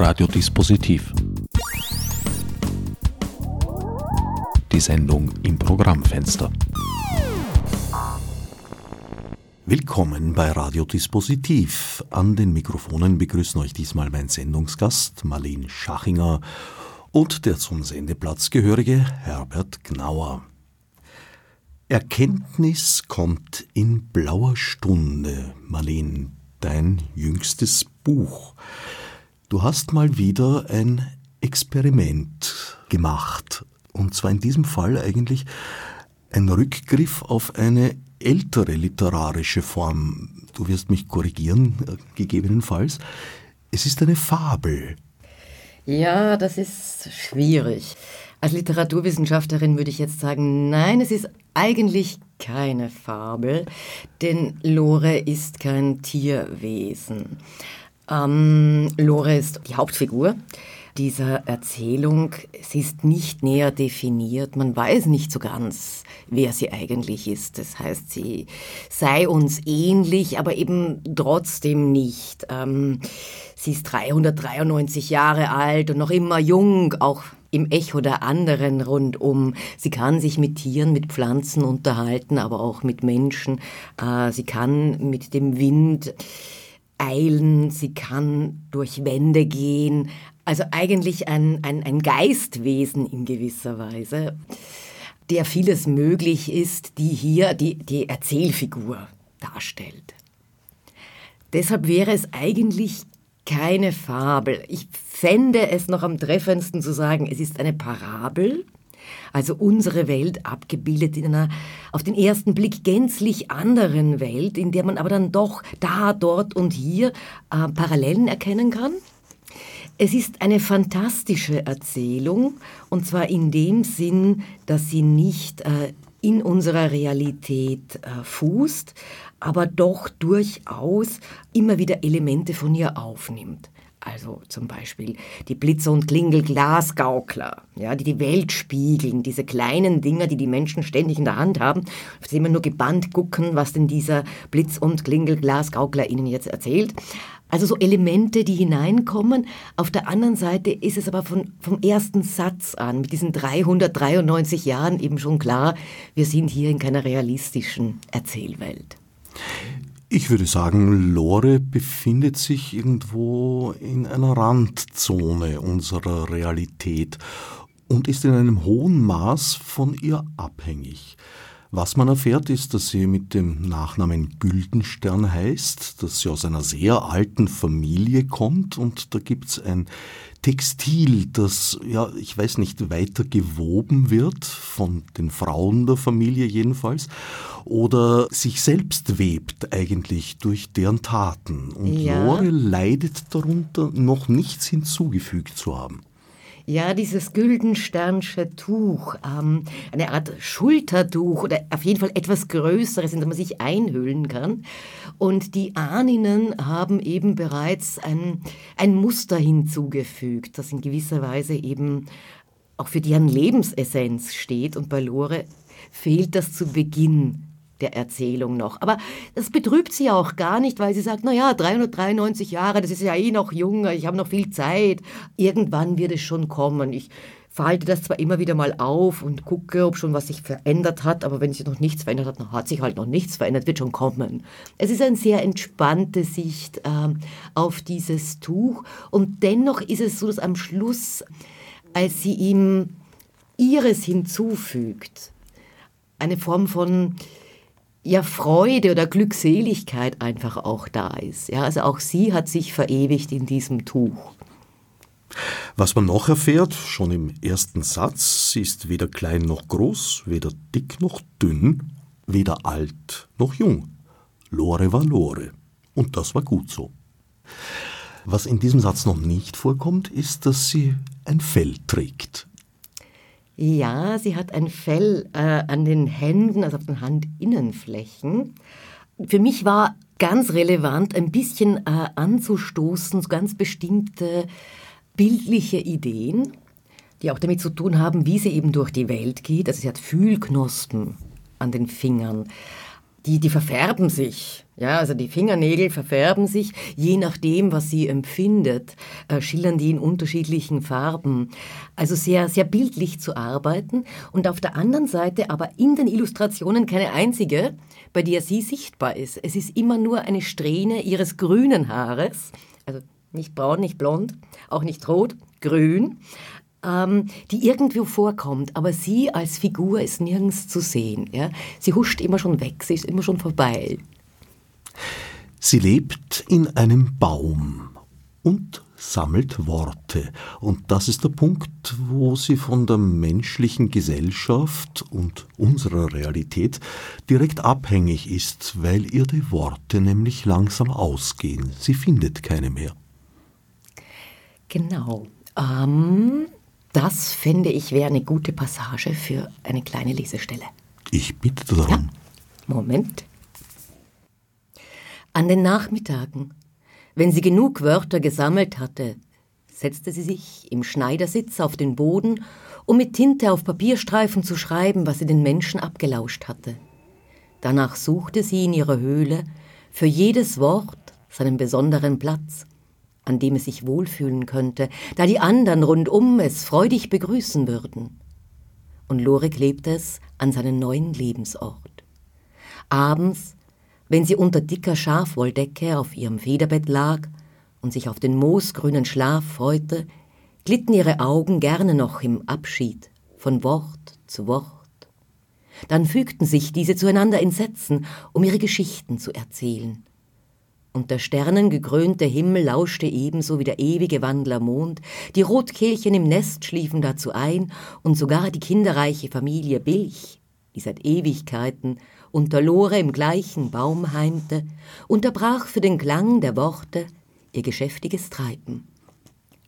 Radiodispositiv. Die Sendung im Programmfenster. Willkommen bei Radiodispositiv. An den Mikrofonen begrüßen euch diesmal mein Sendungsgast Marlene Schachinger und der zum Sendeplatz gehörige Herbert Gnauer. Erkenntnis kommt in blauer Stunde, Marlene, dein jüngstes Buch. Du hast mal wieder ein Experiment gemacht. Und zwar in diesem Fall eigentlich ein Rückgriff auf eine ältere literarische Form. Du wirst mich korrigieren, äh, gegebenenfalls. Es ist eine Fabel. Ja, das ist schwierig. Als Literaturwissenschaftlerin würde ich jetzt sagen, nein, es ist eigentlich keine Fabel, denn Lore ist kein Tierwesen. Ähm, Lore ist die Hauptfigur dieser Erzählung. Sie ist nicht näher definiert. Man weiß nicht so ganz, wer sie eigentlich ist. Das heißt, sie sei uns ähnlich, aber eben trotzdem nicht. Ähm, sie ist 393 Jahre alt und noch immer jung, auch im Echo der anderen rundum. Sie kann sich mit Tieren, mit Pflanzen unterhalten, aber auch mit Menschen. Äh, sie kann mit dem Wind eilen, sie kann durch Wände gehen. Also eigentlich ein, ein, ein Geistwesen in gewisser Weise, der vieles möglich ist, die hier die, die Erzählfigur darstellt. Deshalb wäre es eigentlich keine Fabel. Ich fände es noch am treffendsten zu sagen, es ist eine Parabel, also unsere Welt abgebildet in einer auf den ersten Blick gänzlich anderen Welt, in der man aber dann doch da, dort und hier äh, Parallelen erkennen kann. Es ist eine fantastische Erzählung und zwar in dem Sinn, dass sie nicht äh, in unserer Realität äh, fußt, aber doch durchaus immer wieder Elemente von ihr aufnimmt. Also zum Beispiel die Blitzer- und Klingelglasgaukler, ja, die die Welt spiegeln, diese kleinen Dinger, die die Menschen ständig in der Hand haben, auf die immer nur gebannt gucken, was denn dieser Blitz- und Klingelglasgaukler ihnen jetzt erzählt. Also so Elemente, die hineinkommen. Auf der anderen Seite ist es aber von, vom ersten Satz an, mit diesen 393 Jahren eben schon klar, wir sind hier in keiner realistischen Erzählwelt. Ich würde sagen, Lore befindet sich irgendwo in einer Randzone unserer Realität und ist in einem hohen Maß von ihr abhängig. Was man erfährt, ist, dass sie mit dem Nachnamen Güldenstern heißt, dass sie aus einer sehr alten Familie kommt und da gibt's ein Textil, das, ja, ich weiß nicht, weiter gewoben wird, von den Frauen der Familie jedenfalls, oder sich selbst webt eigentlich durch deren Taten. Und ja. Lore leidet darunter, noch nichts hinzugefügt zu haben. Ja, dieses Güldensternsche Tuch, ähm, eine Art Schultertuch oder auf jeden Fall etwas Größeres, in das man sich einhüllen kann. Und die Ahninnen haben eben bereits ein, ein Muster hinzugefügt, das in gewisser Weise eben auch für deren Lebensessenz steht. Und bei Lore fehlt das zu Beginn der Erzählung noch. Aber das betrübt sie auch gar nicht, weil sie sagt, na ja, 393 Jahre, das ist ja eh noch jung, ich habe noch viel Zeit. Irgendwann wird es schon kommen. Ich falte das zwar immer wieder mal auf und gucke, ob schon was sich verändert hat, aber wenn sich noch nichts verändert hat, dann hat sich halt noch nichts verändert, wird schon kommen. Es ist eine sehr entspannte Sicht ähm, auf dieses Tuch und dennoch ist es so, dass am Schluss, als sie ihm ihres hinzufügt, eine Form von ja Freude oder Glückseligkeit einfach auch da ist. Ja, also auch sie hat sich verewigt in diesem Tuch. Was man noch erfährt, schon im ersten Satz, sie ist weder klein noch groß, weder dick noch dünn, weder alt noch jung. Lore war Lore. Und das war gut so. Was in diesem Satz noch nicht vorkommt, ist, dass sie ein Fell trägt. Ja, sie hat ein Fell äh, an den Händen, also auf den Handinnenflächen. Für mich war ganz relevant, ein bisschen äh, anzustoßen, so ganz bestimmte bildliche Ideen, die auch damit zu tun haben, wie sie eben durch die Welt geht. Also sie hat Fühlknospen an den Fingern. Die, die verfärben sich Ja, also die Fingernägel verfärben sich, je nachdem, was sie empfindet, äh, schildern die in unterschiedlichen Farben. Also sehr, sehr bildlich zu arbeiten. Und auf der anderen Seite aber in den Illustrationen keine einzige, bei der sie sichtbar ist. Es ist immer nur eine Strähne ihres grünen Haares, also nicht braun, nicht blond, auch nicht rot, grün, ähm, die irgendwo vorkommt, aber sie als Figur ist nirgends zu sehen. Ja? Sie huscht immer schon weg, sie ist immer schon vorbei. Sie lebt in einem Baum und sammelt Worte. Und das ist der Punkt, wo sie von der menschlichen Gesellschaft und unserer Realität direkt abhängig ist, weil ihr die Worte nämlich langsam ausgehen. Sie findet keine mehr. Genau. Ähm, das fände ich wäre eine gute Passage für eine kleine Lesestelle. Ich bitte darum. Ja. Moment. An den Nachmittagen, wenn sie genug Wörter gesammelt hatte, setzte sie sich im Schneidersitz auf den Boden, um mit Tinte auf Papierstreifen zu schreiben, was sie den Menschen abgelauscht hatte. Danach suchte sie in ihrer Höhle für jedes Wort seinen besonderen Platz, an dem es sich wohlfühlen könnte, da die anderen rundum es freudig begrüßen würden. Und Lore klebte es an seinen neuen Lebensort. Abends wenn sie unter dicker Schafwolldecke auf ihrem Federbett lag und sich auf den moosgrünen Schlaf freute, glitten ihre Augen gerne noch im Abschied von Wort zu Wort. Dann fügten sich diese zueinander in Sätzen, um ihre Geschichten zu erzählen. Und der sternengekrönte Himmel lauschte ebenso wie der ewige Wandler Mond, die Rotkehlchen im Nest schliefen dazu ein, und sogar die kinderreiche Familie Bilch, die seit Ewigkeiten unter Lore im gleichen Baum heimte, unterbrach für den Klang der Worte ihr geschäftiges Treiben.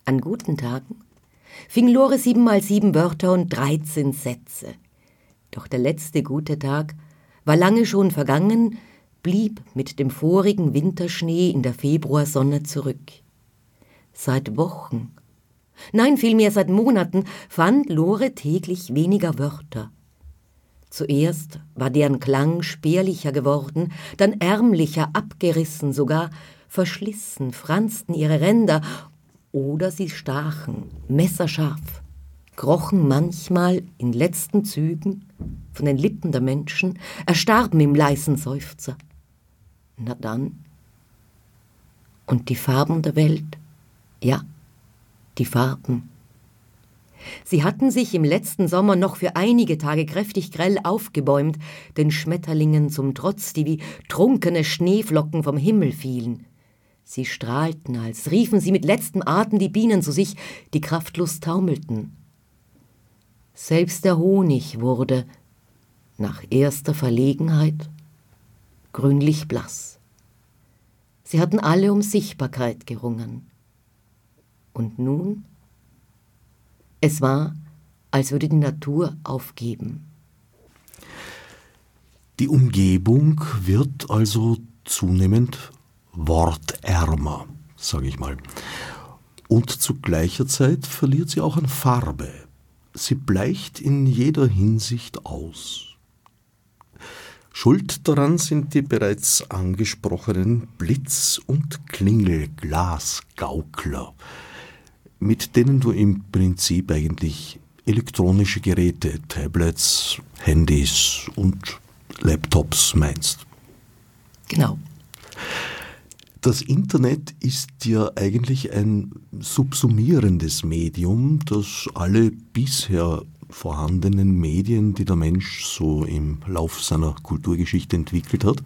An guten Tagen fing Lore siebenmal sieben Wörter und dreizehn Sätze. Doch der letzte gute Tag war lange schon vergangen, blieb mit dem vorigen Winterschnee in der Februarsonne zurück. Seit Wochen, nein vielmehr seit Monaten, fand Lore täglich weniger Wörter. Zuerst war deren Klang spärlicher geworden, dann ärmlicher, abgerissen, sogar verschlissen, franzten ihre Ränder oder sie stachen, messerscharf, krochen manchmal in letzten Zügen von den Lippen der Menschen, erstarben im leisen Seufzer. Na dann. Und die Farben der Welt, ja, die Farben Sie hatten sich im letzten Sommer noch für einige Tage kräftig grell aufgebäumt, den Schmetterlingen zum Trotz, die wie trunkene Schneeflocken vom Himmel fielen. Sie strahlten, als riefen sie mit letztem Atem die Bienen zu sich, die kraftlos taumelten. Selbst der Honig wurde, nach erster Verlegenheit, grünlich blass. Sie hatten alle um Sichtbarkeit gerungen. Und nun es war, als würde die Natur aufgeben. Die Umgebung wird also zunehmend wortärmer, sage ich mal. Und zu gleicher Zeit verliert sie auch an Farbe. Sie bleicht in jeder Hinsicht aus. Schuld daran sind die bereits angesprochenen Blitz- und Klingelglasgaukler mit denen du im Prinzip eigentlich elektronische Geräte, Tablets, Handys und Laptops meinst. Genau. Das Internet ist ja eigentlich ein subsumierendes Medium, das alle bisher vorhandenen Medien, die der Mensch so im Lauf seiner Kulturgeschichte entwickelt hat,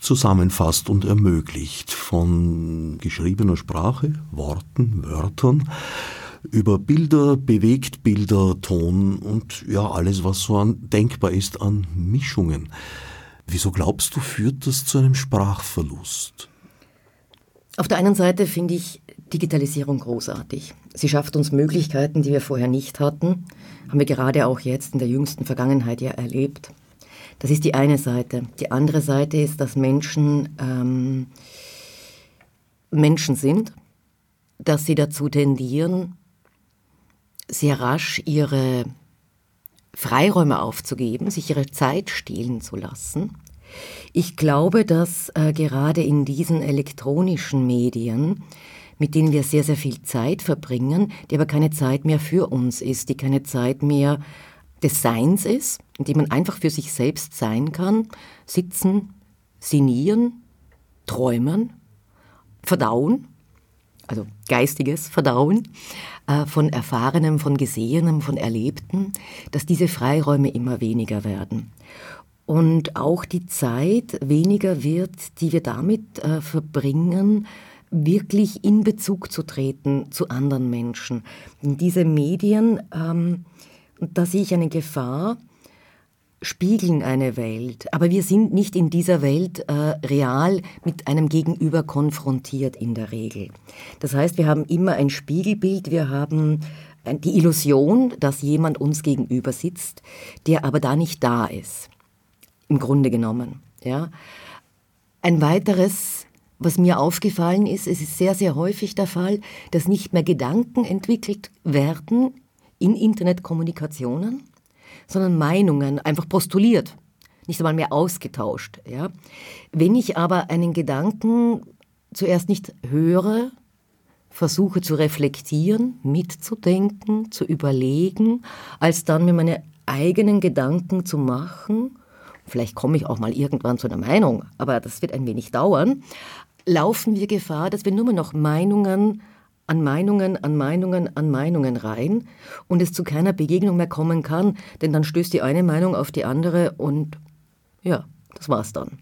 zusammenfasst und ermöglicht. Von geschriebener Sprache, Worten, Wörtern, über Bilder, Bewegtbilder, Ton und ja, alles, was so an, denkbar ist an Mischungen. Wieso glaubst du, führt das zu einem Sprachverlust? Auf der einen Seite finde ich Digitalisierung großartig. Sie schafft uns Möglichkeiten, die wir vorher nicht hatten. Haben wir gerade auch jetzt in der jüngsten Vergangenheit ja erlebt. Das ist die eine Seite. Die andere Seite ist, dass Menschen ähm, Menschen sind, dass sie dazu tendieren, sehr rasch ihre Freiräume aufzugeben, sich ihre Zeit stehlen zu lassen, Ich glaube, dass äh, gerade in diesen elektronischen Medien, mit denen wir sehr, sehr viel Zeit verbringen, die aber keine Zeit mehr für uns ist, die keine Zeit mehr des Seins ist, in dem man einfach für sich selbst sein kann, sitzen, sinnieren, träumen, verdauen, also geistiges Verdauen äh, von Erfahrenem, von Gesehenem, von Erlebtem, dass diese Freiräume immer weniger werden. Und auch die Zeit weniger wird, die wir damit äh, verbringen, wirklich in Bezug zu treten zu anderen Menschen. Diese Medien, ähm, da sehe ich eine Gefahr, spiegeln eine Welt, aber wir sind nicht in dieser Welt äh, real mit einem Gegenüber konfrontiert in der Regel. Das heißt, wir haben immer ein Spiegelbild, wir haben die Illusion, dass jemand uns gegenüber sitzt, der aber da nicht da ist. Im Grunde genommen, ja. Ein weiteres, was mir aufgefallen ist, es ist sehr, sehr häufig der Fall, dass nicht mehr Gedanken entwickelt werden in Internetkommunikationen, sondern Meinungen einfach postuliert, nicht einmal mehr ausgetauscht. Ja? Wenn ich aber einen Gedanken zuerst nicht höre, versuche zu reflektieren, mitzudenken, zu überlegen, als dann mir meine eigenen Gedanken zu machen, vielleicht komme ich auch mal irgendwann zu einer Meinung, aber das wird ein wenig dauern, laufen wir Gefahr, dass wir nur noch Meinungen an Meinungen, an Meinungen, an Meinungen rein und es zu keiner Begegnung mehr kommen kann, denn dann stößt die eine Meinung auf die andere und ja, das war's dann.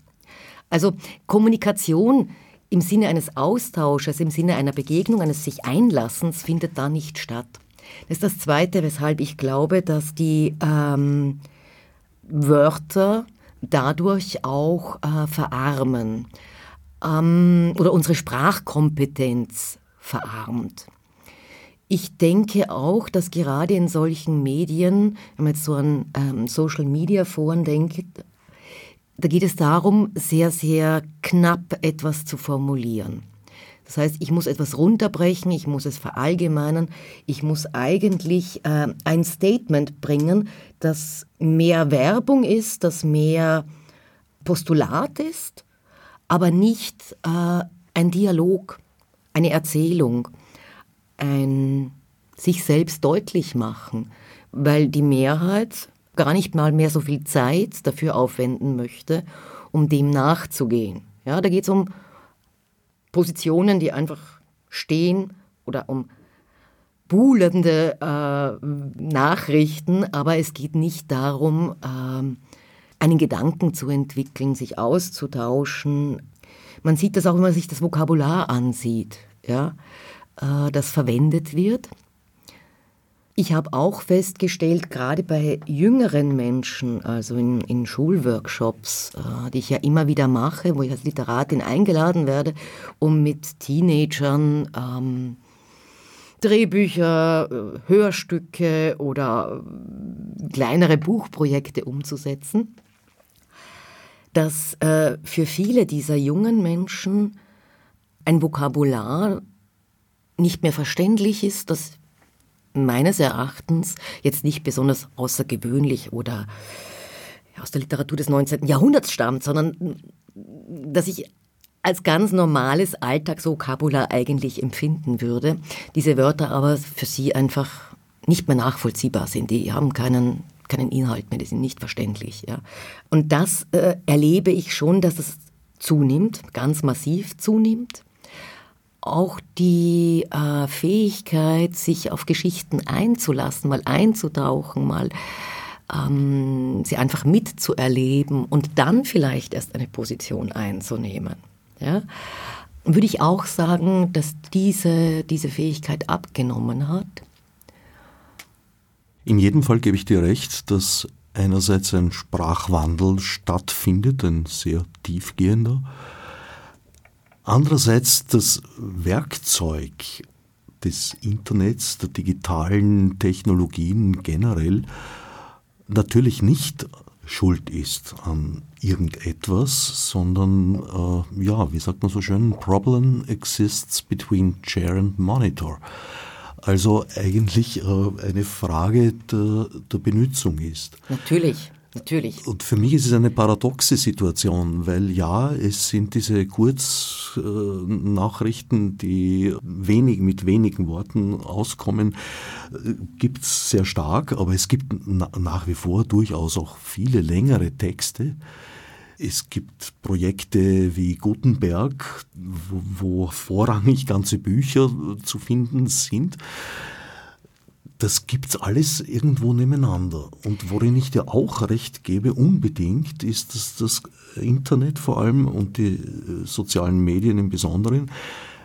Also Kommunikation im Sinne eines Austausches, im Sinne einer Begegnung, eines sich Einlassens findet da nicht statt. Das ist das Zweite, weshalb ich glaube, dass die ähm, Wörter dadurch auch äh, verarmen ähm, oder unsere Sprachkompetenz verarmt. Ich denke auch, dass gerade in solchen Medien, wenn man jetzt so an ähm, Social Media Foren denkt, da geht es darum, sehr, sehr knapp etwas zu formulieren. Das heißt, ich muss etwas runterbrechen, ich muss es verallgemeinern, ich muss eigentlich äh, ein Statement bringen, das mehr Werbung ist, das mehr Postulat ist, aber nicht äh, ein Dialog eine Erzählung, ein sich selbst deutlich machen, weil die Mehrheit gar nicht mal mehr so viel Zeit dafür aufwenden möchte, um dem nachzugehen. Ja, da geht es um Positionen, die einfach stehen oder um buhlende äh, Nachrichten, aber es geht nicht darum, äh, einen Gedanken zu entwickeln, sich auszutauschen. Man sieht das auch, wenn man sich das Vokabular ansieht ja, äh, das verwendet wird. Ich habe auch festgestellt, gerade bei jüngeren Menschen, also in, in Schulworkshops, äh, die ich ja immer wieder mache, wo ich als Literatin eingeladen werde, um mit Teenagern ähm, Drehbücher, äh, Hörstücke oder äh, kleinere Buchprojekte umzusetzen, dass äh, für viele dieser jungen Menschen ein Vokabular nicht mehr verständlich ist, das meines Erachtens jetzt nicht besonders außergewöhnlich oder aus der Literatur des 19. Jahrhunderts stammt, sondern dass ich als ganz normales Alltagsvokabular eigentlich empfinden würde, diese Wörter aber für sie einfach nicht mehr nachvollziehbar sind. Die haben keinen, keinen Inhalt mehr, die sind nicht verständlich. Ja. Und das äh, erlebe ich schon, dass es zunimmt, ganz massiv zunimmt auch die äh, Fähigkeit, sich auf Geschichten einzulassen, mal einzutauchen, mal ähm, sie einfach mitzuerleben und dann vielleicht erst eine Position einzunehmen. Ja? Würde ich auch sagen, dass diese, diese Fähigkeit abgenommen hat? In jedem Fall gebe ich dir recht, dass einerseits ein Sprachwandel stattfindet, ein sehr tiefgehender, Andererseits das Werkzeug des Internets, der digitalen Technologien generell natürlich nicht schuld ist an irgendetwas, sondern, äh, ja, wie sagt man so schön, Problem exists between Chair and Monitor. Also eigentlich äh, eine Frage der, der Benutzung ist. Natürlich. Natürlich. Und für mich ist es eine paradoxe Situation, weil ja, es sind diese Kurznachrichten, die wenig mit wenigen Worten auskommen, gibt es sehr stark, aber es gibt nach wie vor durchaus auch viele längere Texte. Es gibt Projekte wie Gutenberg, wo vorrangig ganze Bücher zu finden sind das gibt's alles irgendwo nebeneinander. Und worin ich dir auch recht gebe, unbedingt, ist, dass das Internet vor allem und die äh, sozialen Medien im Besonderen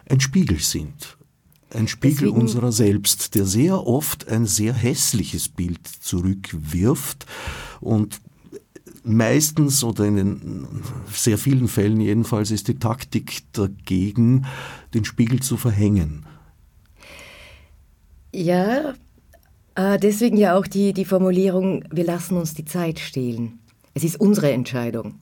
ein Spiegel sind. Ein Spiegel Deswegen unserer selbst, der sehr oft ein sehr hässliches Bild zurückwirft und meistens oder in den sehr vielen Fällen jedenfalls ist die Taktik dagegen, den Spiegel zu verhängen. Ja, deswegen ja auch die, die Formulierung, wir lassen uns die Zeit stehlen. Es ist unsere Entscheidung.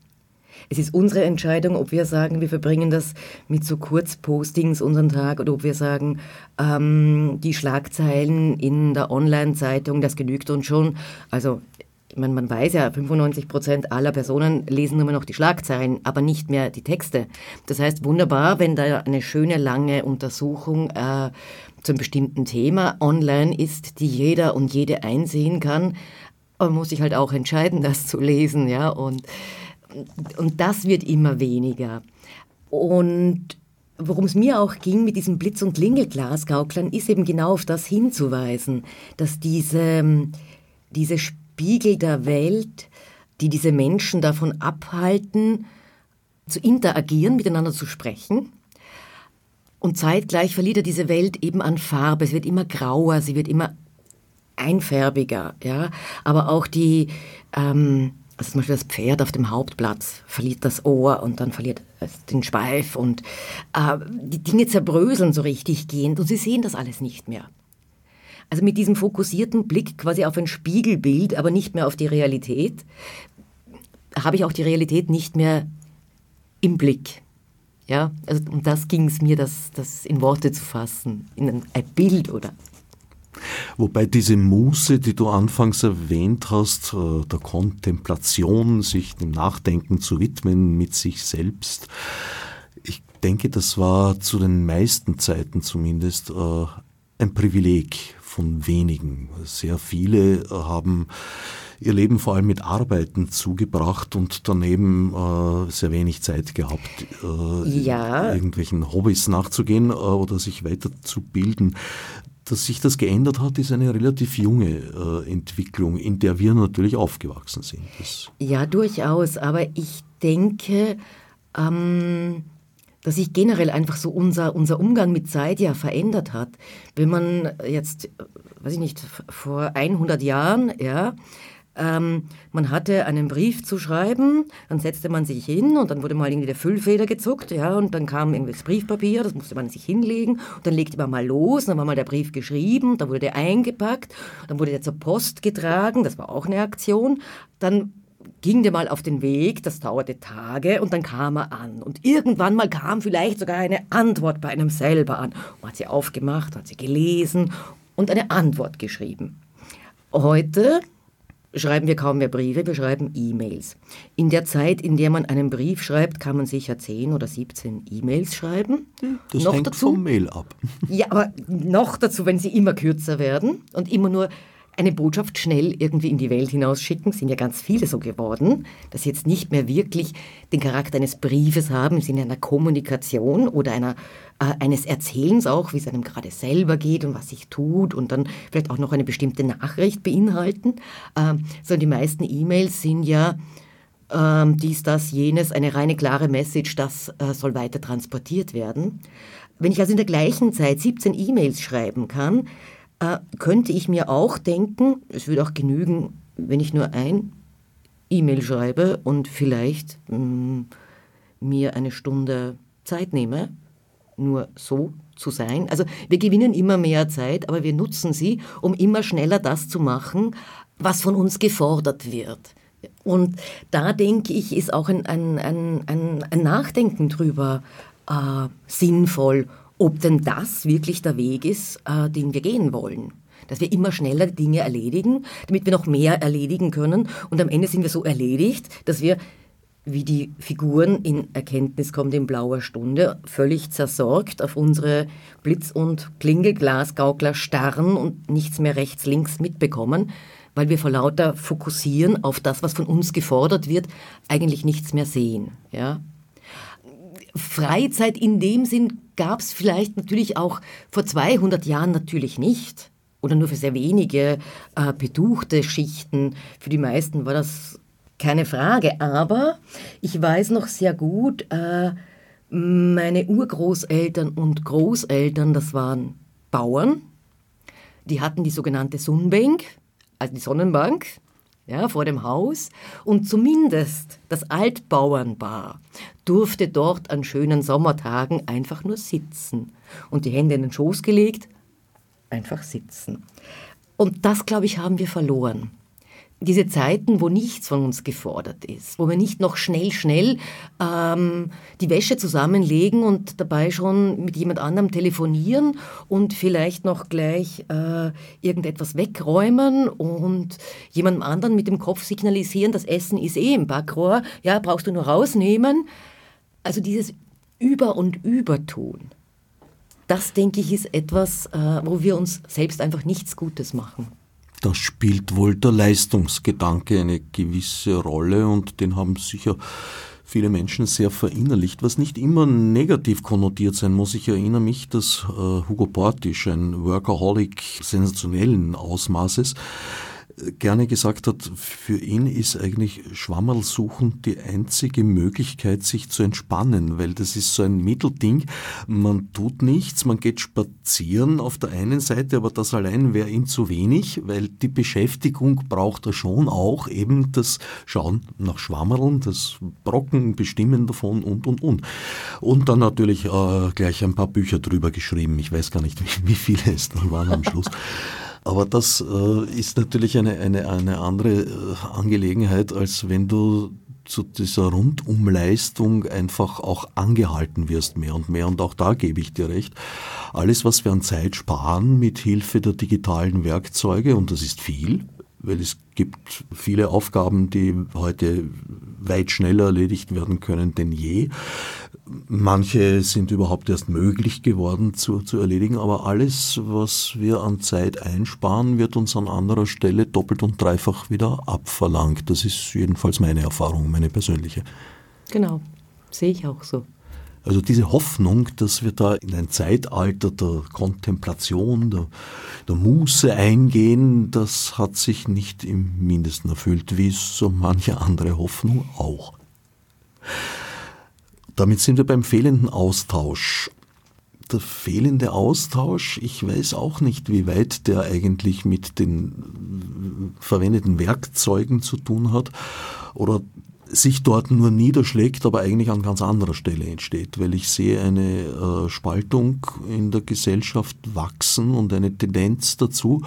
Es ist unsere Entscheidung, ob wir sagen, wir verbringen das mit so Kurzpostings unseren Tag oder ob wir sagen, ähm, die Schlagzeilen in der Online-Zeitung, das genügt uns schon. Also man, man weiß ja, 95 Prozent aller Personen lesen nur noch die Schlagzeilen, aber nicht mehr die Texte. Das heißt, wunderbar, wenn da eine schöne lange Untersuchung äh, zum bestimmten Thema online ist, die jeder und jede einsehen kann. Man muss sich halt auch entscheiden, das zu lesen, ja. Und, und das wird immer weniger. Und worum es mir auch ging mit diesem Blitz- und Klingelglas-Gauklern, ist eben genau auf das hinzuweisen, dass diese, diese Spiegel der Welt, die diese Menschen davon abhalten, zu interagieren, miteinander zu sprechen, und zeitgleich verliert er diese Welt eben an Farbe. Es wird immer grauer, sie wird immer einfärbiger. Ja? Aber auch die, ähm, also zum Beispiel das Pferd auf dem Hauptplatz verliert das Ohr und dann verliert es den Schweif und äh, die Dinge zerbröseln so richtig gehend und sie sehen das alles nicht mehr. Also mit diesem fokussierten Blick quasi auf ein Spiegelbild, aber nicht mehr auf die Realität, habe ich auch die Realität nicht mehr im Blick. Ja, also um das ging es mir, das, das in Worte zu fassen, in ein, ein Bild oder Wobei diese Muße, die du anfangs erwähnt hast, äh, der Kontemplation, sich dem Nachdenken zu widmen mit sich selbst, ich denke, das war zu den meisten Zeiten zumindest äh, ein Privileg von wenigen. Sehr viele haben ihr Leben vor allem mit Arbeiten zugebracht und daneben äh, sehr wenig Zeit gehabt, äh, ja. irgendwelchen Hobbys nachzugehen äh, oder sich weiterzubilden. Dass sich das geändert hat, ist eine relativ junge äh, Entwicklung, in der wir natürlich aufgewachsen sind. Das ja, durchaus. Aber ich denke, ähm, dass sich generell einfach so unser, unser Umgang mit Zeit ja verändert hat. Wenn man jetzt, weiß ich nicht, vor 100 Jahren, ja, ähm, man hatte einen Brief zu schreiben, dann setzte man sich hin und dann wurde mal irgendwie der Füllfeder gezuckt, ja, und dann kam irgendwie das Briefpapier, das musste man sich hinlegen und dann legte man mal los, dann war mal der Brief geschrieben, dann wurde der eingepackt, dann wurde der zur Post getragen, das war auch eine Aktion, dann ging der mal auf den Weg, das dauerte Tage und dann kam er an. Und irgendwann mal kam vielleicht sogar eine Antwort bei einem selber an. Man hat sie aufgemacht, hat sie gelesen und eine Antwort geschrieben. Heute schreiben wir kaum mehr Briefe, wir schreiben E-Mails. In der Zeit, in der man einen Brief schreibt, kann man sicher 10 oder 17 E-Mails schreiben. Das noch hängt dazu, vom Mail ab. Ja, aber noch dazu, wenn sie immer kürzer werden und immer nur eine Botschaft schnell irgendwie in die Welt hinausschicken, sind ja ganz viele so geworden, dass sie jetzt nicht mehr wirklich den Charakter eines Briefes haben im Sinne einer Kommunikation oder einer, äh, eines Erzählens auch, wie es einem gerade selber geht und was sich tut und dann vielleicht auch noch eine bestimmte Nachricht beinhalten, äh, sondern die meisten E-Mails sind ja äh, dies, das, jenes, eine reine klare Message, das äh, soll weiter transportiert werden. Wenn ich also in der gleichen Zeit 17 E-Mails schreiben kann, äh, könnte ich mir auch denken, es würde auch genügen, wenn ich nur ein E-Mail schreibe und vielleicht mh, mm, mir eine Stunde Zeit nehme, nur so zu sein. Also wir gewinnen immer mehr Zeit, aber wir nutzen sie, um immer schneller das zu machen, was von uns gefordert wird. Und da denke ich, ist auch ein, ein, ein, ein Nachdenken drüber äh, sinnvoll ob denn das wirklich der Weg ist, äh, den wir gehen wollen. dass wir immer schneller Dinge erledigen, damit wir noch mehr erledigen können. Und am Ende sind wir so erledigt, dass wir wie die Figuren in Erkenntnis kommt in blauer Stunde, völlig zersorgt auf unsere Blitz- und Klingelglasgaukler starren und nichts mehr rechts, links mitbekommen, weil wir vor lauter Fokussieren auf das, was von uns gefordert wird, eigentlich nichts mehr sehen. Ja? Freizeit in dem Sinn gab es vielleicht natürlich auch vor 200 Jahren natürlich nicht oder nur für sehr wenige äh, beduchte Schichten. Für die meisten war das keine Frage. Aber ich weiß noch sehr gut, äh, meine Urgroßeltern und Großeltern, das waren Bauern. Die hatten die sogenannte Sonnenbank, also die Sonnenbank, ja, vor dem Haus. Und zumindest das Altbauernpaar durfte dort an schönen Sommertagen einfach nur sitzen und die Hände in den Schoß gelegt, einfach sitzen. Und das, glaube ich, haben wir verloren diese Zeiten, wo nichts von uns gefordert ist, wo wir nicht noch schnell, schnell ähm, die Wäsche zusammenlegen und dabei schon mit jemand anderem telefonieren und vielleicht noch gleich äh, irgendetwas wegräumen und jemandem anderen mit dem Kopf signalisieren, das Essen ist eh im Backrohr, ja, brauchst du nur rausnehmen. Also dieses Über- und Übertun, das denke ich ist etwas, äh, wo wir uns selbst einfach nichts Gutes machen. Da spielt wohl der Leistungsgedanke eine gewisse Rolle und den haben sicher viele Menschen sehr verinnerlicht, was nicht immer negativ konnotiert sein muss. Ich erinnere mich, dass äh, Hugo Portisch, ein Workaholic sensationellen Ausmaßes, gerne gesagt hat, für ihn ist eigentlich Schwammerl suchen die einzige Möglichkeit, sich zu entspannen, weil das ist so ein Mittelding. Man tut nichts, man geht spazieren auf der einen Seite, aber das allein wäre ihm zu wenig, weil die Beschäftigung braucht er schon auch, eben das Schauen nach Schwammerln, das Brocken bestimmen davon und, und, und. Und dann natürlich äh, gleich ein paar Bücher drüber geschrieben. Ich weiß gar nicht, wie, wie viele es dann waren am Schluss. Aber das äh, ist natürlich eine, eine, eine andere äh, Angelegenheit, als wenn du zu dieser Rundumleistung einfach auch angehalten wirst mehr und mehr. Und auch da gebe ich dir recht. Alles, was wir an Zeit sparen mit Hilfe der digitalen Werkzeuge, und das ist viel, weil es gibt viele Aufgaben, die heute weit schneller erledigt werden können denn je. Manche sind überhaupt erst möglich geworden zu, zu erledigen, aber alles, was wir an Zeit einsparen, wird uns an anderer Stelle doppelt und dreifach wieder abverlangt. Das ist jedenfalls meine Erfahrung, meine persönliche. Genau, sehe ich auch so. Also diese Hoffnung, dass wir da in ein Zeitalter der Kontemplation, der, der Muße eingehen, das hat sich nicht im Mindesten erfüllt, wie so manche andere Hoffnung auch. Damit sind wir beim fehlenden Austausch. Der fehlende Austausch, ich weiß auch nicht, wie weit der eigentlich mit den verwendeten Werkzeugen zu tun hat oder sich dort nur niederschlägt, aber eigentlich an ganz anderer Stelle entsteht, weil ich sehe eine äh, Spaltung in der Gesellschaft wachsen und eine Tendenz dazu,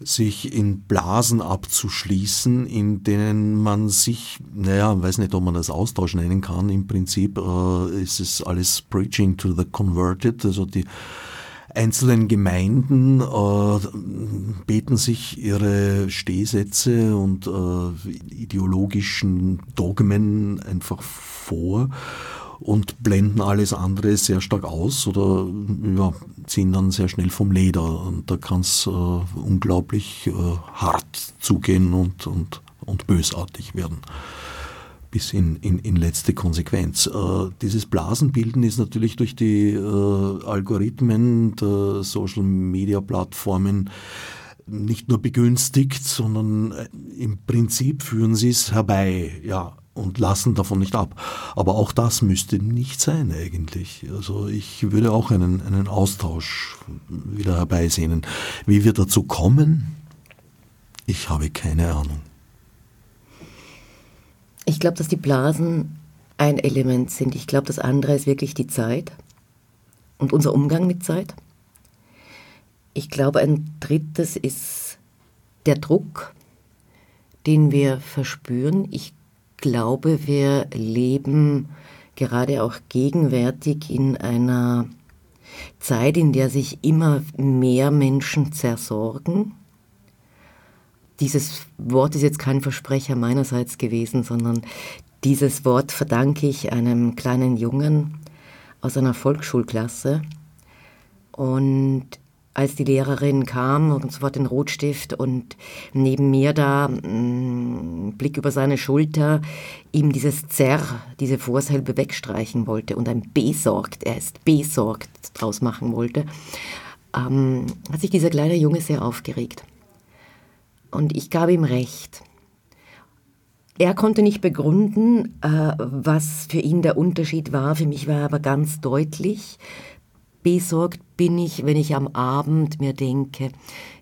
sich in Blasen abzuschließen, in denen man sich, naja, weiß nicht, ob man das Austausch nennen kann, im Prinzip äh, ist es alles Preaching to the Converted, also die einzelnen Gemeinden äh, beten sich ihre Stehsätze und äh, ideologischen Dogmen einfach vor und blenden alles andere sehr stark aus oder ja, ziehen dann sehr schnell vom Leder. Und da kann es äh, unglaublich äh, hart zugehen und, und, und bösartig werden bis in, in, in letzte Konsequenz. Äh, dieses Blasenbilden ist natürlich durch die äh, Algorithmen der Social-Media-Plattformen nicht nur begünstigt, sondern äh, im Prinzip führen sie es herbei, ja, und lassen davon nicht ab. Aber auch das müsste nicht sein eigentlich. Also ich würde auch einen, einen Austausch wieder herbeisehnen. Wie wir dazu kommen, ich habe keine Ahnung. Ich glaube, dass die Blasen ein Element sind. Ich glaube, das andere ist wirklich die Zeit und unser Umgang mit Zeit. Ich glaube, ein drittes ist der Druck, den wir verspüren. Ich glaube, wir leben gerade auch gegenwärtig in einer Zeit, in der sich immer mehr Menschen zersorgen. Dieses Wort ist jetzt kein Versprecher meinerseits gewesen, sondern dieses Wort verdanke ich einem kleinen Jungen aus einer Volksschulklasse. Und als die Lehrerin kam und sofort den Rotstift und neben mir da, mm, Blick über seine Schulter, ihm dieses Zerr, diese Vorsilbe wegstreichen wollte und ein besorgt, er ist besorgt draus machen wollte, ähm, hat sich dieser kleine Junge sehr aufgeregt. Und ich gab ihm recht. Er konnte nicht begründen, äh, was für ihn der Unterschied war. Für mich war er aber ganz deutlich, besorgt bin ich, wenn ich am Abend mir denke,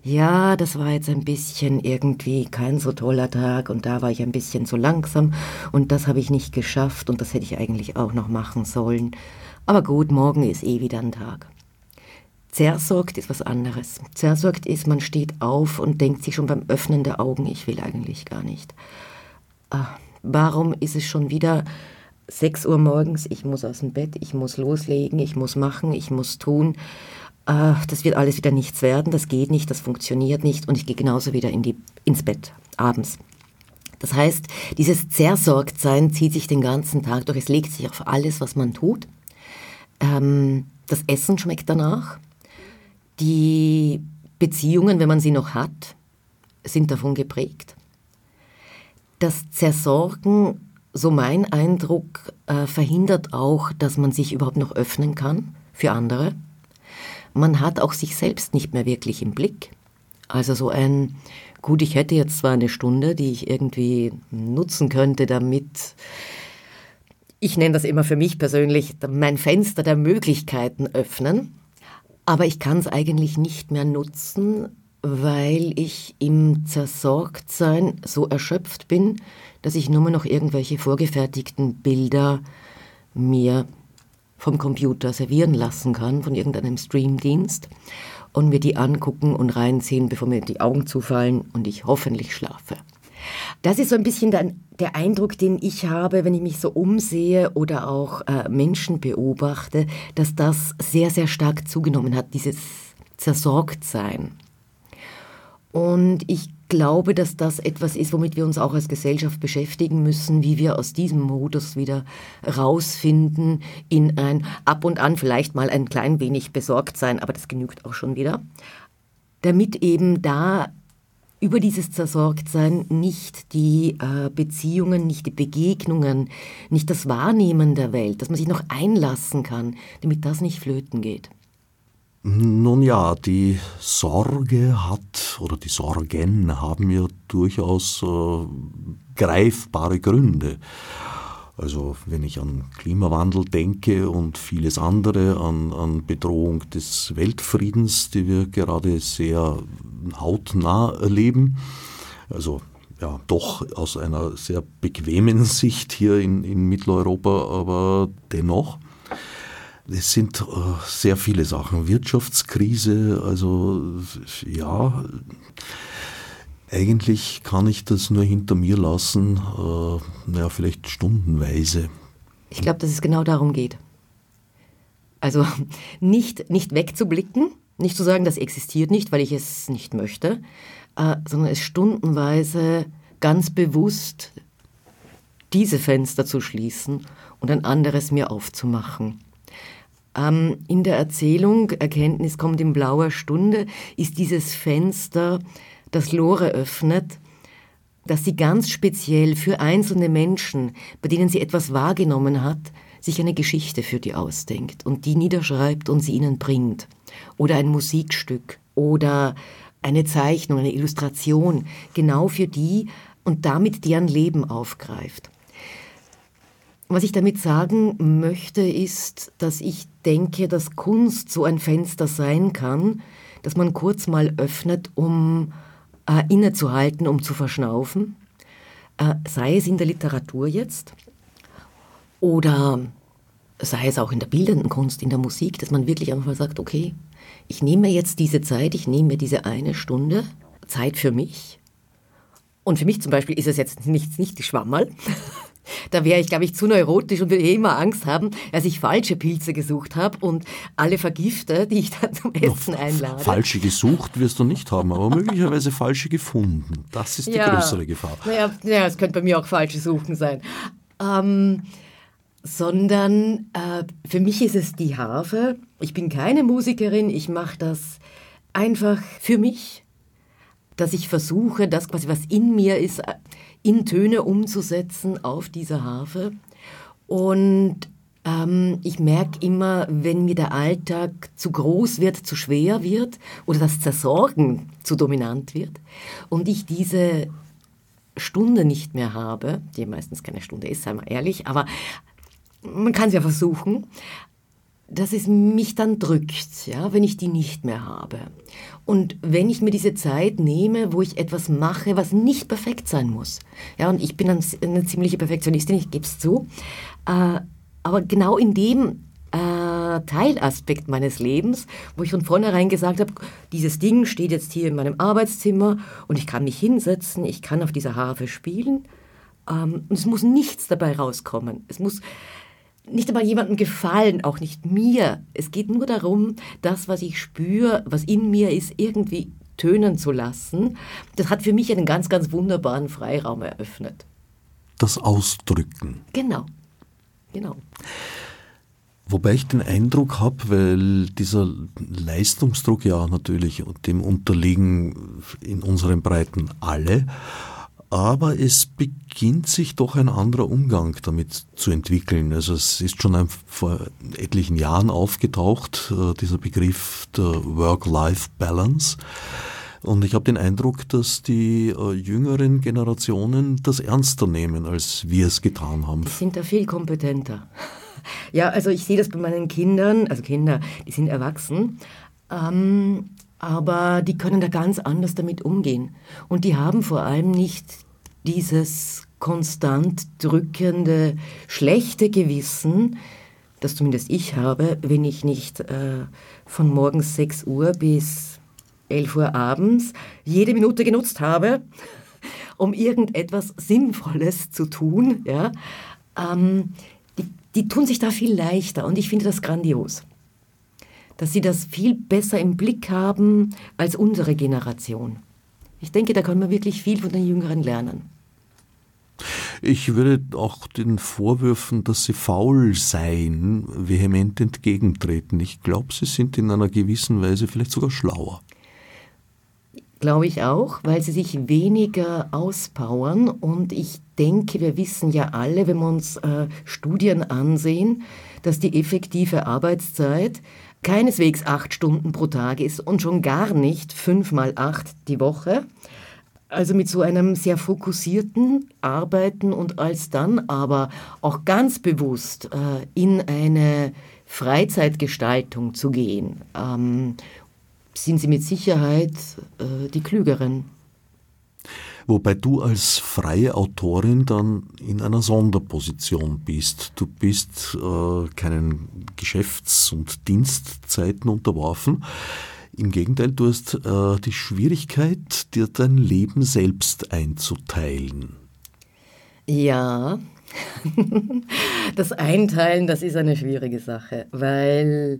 ja, das war jetzt ein bisschen irgendwie kein so toller Tag und da war ich ein bisschen zu langsam und das habe ich nicht geschafft und das hätte ich eigentlich auch noch machen sollen. Aber gut, morgen ist eh wieder ein Tag. Zersorgt ist was anderes. Zersorgt ist, man steht auf und denkt sich schon beim Öffnen der Augen, ich will eigentlich gar nicht. Ah, warum ist es schon wieder 6 Uhr morgens, ich muss aus dem Bett, ich muss loslegen, ich muss machen, ich muss tun. Äh, das wird alles wieder nichts werden, das geht nicht, das funktioniert nicht und ich gehe genauso wieder in die, ins Bett abends. Das heißt, dieses Zersorgtsein zieht sich den ganzen Tag durch. Es legt sich auf alles, was man tut. Ähm, das Essen schmeckt danach. Die Beziehungen, wenn man sie noch hat, sind davon geprägt. Das Zersorgen so mein Eindruck, äh, verhindert auch, dass man sich überhaupt noch öffnen kann für andere. Man hat auch sich selbst nicht mehr wirklich im Blick. Also so ein, gut, ich hätte jetzt zwar eine Stunde, die ich irgendwie nutzen könnte, damit, ich nenne das immer für mich persönlich, mein Fenster der Möglichkeiten öffnen, aber ich kann es eigentlich nicht mehr nutzen, weil ich im Zersorgtsein so erschöpft bin, dass ich nur noch irgendwelche vorgefertigten Bilder mir vom Computer servieren lassen kann, von irgendeinem Streamdienst und mir die angucken und reinziehen, bevor mir die Augen zufallen und ich hoffentlich schlafe. Das ist so ein bisschen der, der Eindruck, den ich habe, wenn ich mich so umsehe oder auch äh, Menschen beobachte, dass das sehr, sehr stark zugenommen hat, dieses Zersorgtsein. Und ich glaube, dass das etwas ist, womit wir uns auch als Gesellschaft beschäftigen müssen, wie wir aus diesem Modus wieder rausfinden in ein ab und an vielleicht mal ein klein wenig besorgt sein, aber das genügt auch schon wieder, damit eben da über dieses Zersorgtsein nicht die äh, Beziehungen, nicht die Begegnungen, nicht das Wahrnehmen der Welt, dass man sich noch einlassen kann, damit das nicht flöten geht. Nun ja, die Sorge hat oder die Sorgen haben ja durchaus äh, greifbare Gründe. Also wenn ich an Klimawandel denke und vieles andere, an, an Bedrohung des Weltfriedens, die wir gerade sehr hautnah erleben, also ja, doch aus einer sehr bequemen Sicht hier in, in Mitteleuropa, aber dennoch. Es sind äh, sehr viele Sachen. Wirtschaftskrise, also ja, eigentlich kann ich das nur hinter mir lassen, äh, naja, vielleicht stundenweise. Ich glaube, dass es genau darum geht. Also nicht, nicht wegzublicken, nicht zu sagen, das existiert nicht, weil ich es nicht möchte, äh, sondern es stundenweise ganz bewusst diese Fenster zu schließen und ein anderes mir aufzumachen. Ähm, in der Erzählung Erkenntnis kommt in blauer Stunde ist dieses Fenster, das Lore öffnet, dass sie ganz speziell für einzelne Menschen, bei denen sie etwas wahrgenommen hat, sich eine Geschichte für die ausdenkt und die niederschreibt und sie ihnen bringt. Oder ein Musikstück oder eine Zeichnung, eine Illustration, genau für die und damit deren Leben aufgreift. Was ich damit sagen möchte, ist, dass ich denke, dass Kunst so ein Fenster sein kann, dass man kurz mal öffnet, um äh, innezuhalten, um zu verschnaufen, äh, sei es in der Literatur jetzt oder sei es auch in der bildenden Kunst, in der Musik, dass man wirklich einfach mal sagt, okay, ich nehme mir jetzt diese Zeit, ich nehme mir diese eine Stunde Zeit für mich. Und für mich zum Beispiel ist es jetzt nicht, nicht die Schwammerl, Da wäre ich, glaube ich, zu neurotisch und würde eh immer Angst haben, dass ich falsche Pilze gesucht habe und alle Vergifte, die ich dann zum Essen einlade. Falsche gesucht wirst du nicht haben, aber möglicherweise falsche gefunden. Das ist die ja, größere Gefahr. Naja, ja, es könnte bei mir auch falsche Suchen sein. Ähm, sondern äh, für mich ist es die Harfe. Ich bin keine Musikerin, ich mache das einfach für mich, dass ich versuche, das quasi, was in mir ist, in Töne umzusetzen auf dieser Harfe. Und ähm, ich merke immer, wenn mir der Alltag zu groß wird, zu schwer wird oder das Zersorgen zu dominant wird und ich diese Stunde nicht mehr habe, die meistens keine Stunde ist, sei mal ehrlich, aber man kann es ja versuchen, dass es mich dann drückt, ja, wenn ich die nicht mehr habe. Und wenn ich mir diese Zeit nehme, wo ich etwas mache, was nicht perfekt sein muss. Ja, und ich bin eine ziemliche Perfektionistin, ich gebe es zu. Äh, aber genau in dem äh, Teilaspekt meines Lebens, wo ich von vornherein gesagt habe, dieses Ding steht jetzt hier in meinem Arbeitszimmer und ich kann mich hinsetzen, ich kann auf dieser Harfe spielen ähm, und es muss nichts dabei rauskommen. Es muss nicht einmal jemandem gefallen, auch nicht mir. Es geht nur darum, das, was ich spüre, was in mir ist, irgendwie tönen zu lassen. Das hat für mich einen ganz, ganz wunderbaren Freiraum eröffnet. Das Ausdrücken. Genau, genau. Wobei ich den Eindruck habe, weil dieser Leistungsdruck ja natürlich dem unterliegen in unseren Breiten alle, aber es beginnt sich doch ein anderer Umgang damit zu entwickeln. Also es ist schon ein, vor etlichen Jahren aufgetaucht, äh, dieser Begriff der Work-Life-Balance. Und ich habe den Eindruck, dass die äh, jüngeren Generationen das ernster nehmen, als wir es getan haben. Die sind da viel kompetenter. Ja, also ich sehe das bei meinen Kindern, also Kinder, die sind erwachsen. Ähm, aber die können da ganz anders damit umgehen. Und die haben vor allem nicht dieses konstant drückende, schlechte Gewissen, das zumindest ich habe, wenn ich nicht äh, von morgens 6 Uhr bis 11 Uhr abends jede Minute genutzt habe, um irgendetwas Sinnvolles zu tun. Ja, ähm, die, die tun sich da viel leichter und ich finde das grandios dass sie das viel besser im Blick haben als unsere Generation. Ich denke, da kann man wirklich viel von den Jüngeren lernen. Ich würde auch den Vorwürfen, dass sie faul seien, vehement entgegentreten. Ich glaube, sie sind in einer gewissen Weise vielleicht sogar schlauer. Glaube ich auch, weil sie sich weniger auspowern. Und ich denke, wir wissen ja alle, wenn wir uns äh, Studien ansehen, dass die effektive Arbeitszeit keineswegs acht Stunden pro Tag ist und schon gar nicht fünf mal acht die Woche. Also mit so einem sehr fokussierten Arbeiten und als dann aber auch ganz bewusst äh, in eine Freizeitgestaltung zu gehen, ähm, sind Sie mit Sicherheit äh, die Klügeren. Wobei du als freie Autorin dann in einer Sonderposition bist. Du bist äh, keinen Geschäfts- und Dienstzeiten unterworfen. Im Gegenteil, du hast äh, die Schwierigkeit, dir dein Leben selbst einzuteilen. Ja, das Einteilen, das ist eine schwierige Sache, weil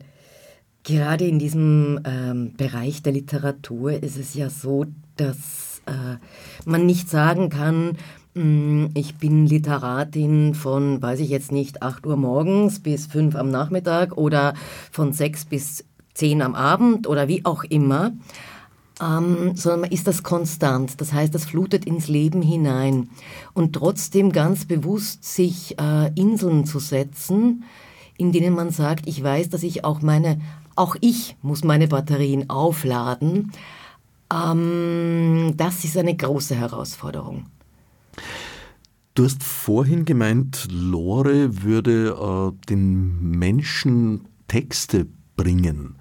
gerade in diesem ähm, Bereich der Literatur ist es ja so, dass äh, man nicht sagen kann, mm, ich bin Literatin von, weiß ich jetzt nicht, 8 Uhr morgens bis 5 am Nachmittag oder von 6 bis 10 am Abend oder wie auch immer, ähm, sondern ist das konstant. Das heißt, das flutet ins Leben hinein. Und trotzdem ganz bewusst sich äh, Inseln zu setzen, in denen man sagt, ich weiß, dass ich auch meine, auch ich muss meine Batterien aufladen ähm, das ist eine große Herausforderung. Du hast vorhin gemeint, Lore würde äh, den Menschen Texte bringen.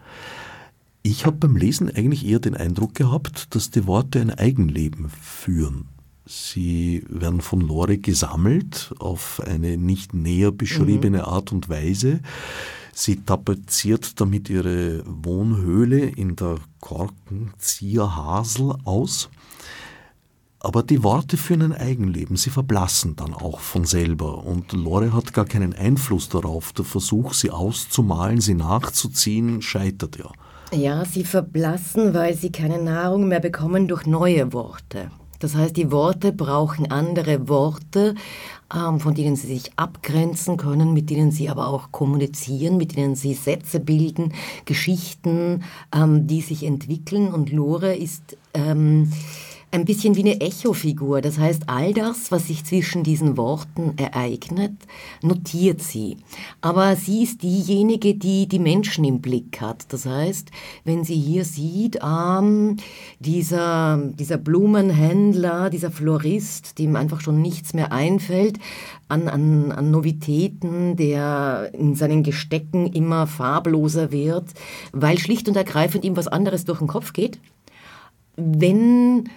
Ich habe beim Lesen eigentlich eher den Eindruck gehabt, dass die Worte ein Eigenleben führen. Sie werden von Lore gesammelt auf eine nicht näher beschriebene mhm. Art und Weise. Sie tapeziert damit ihre Wohnhöhle in der Korkenzieher Hasel aus. Aber die Worte führen ein Eigenleben, sie verblassen dann auch von selber. Und Lore hat gar keinen Einfluss darauf. Der Versuch, sie auszumalen, sie nachzuziehen, scheitert ja. Ja, sie verblassen, weil sie keine Nahrung mehr bekommen durch neue Worte. Das heißt, die Worte brauchen andere Worte, von denen sie sich abgrenzen können, mit denen sie aber auch kommunizieren, mit denen sie Sätze bilden, Geschichten, ähm, die sich entwickeln. Und Lore ist ähm, ein bisschen wie eine Echofigur. Das heißt, all das, was sich zwischen diesen Worten ereignet, notiert sie. Aber sie ist diejenige, die die Menschen im Blick hat. Das heißt, wenn sie hier sieht, ähm, dieser, dieser Blumenhändler, dieser Florist, dem einfach schon nichts mehr einfällt, an, an, an Novitäten, der in seinen Gestecken immer farbloser wird, weil schlicht und ergreifend ihm was anderes durch den Kopf geht. Wenn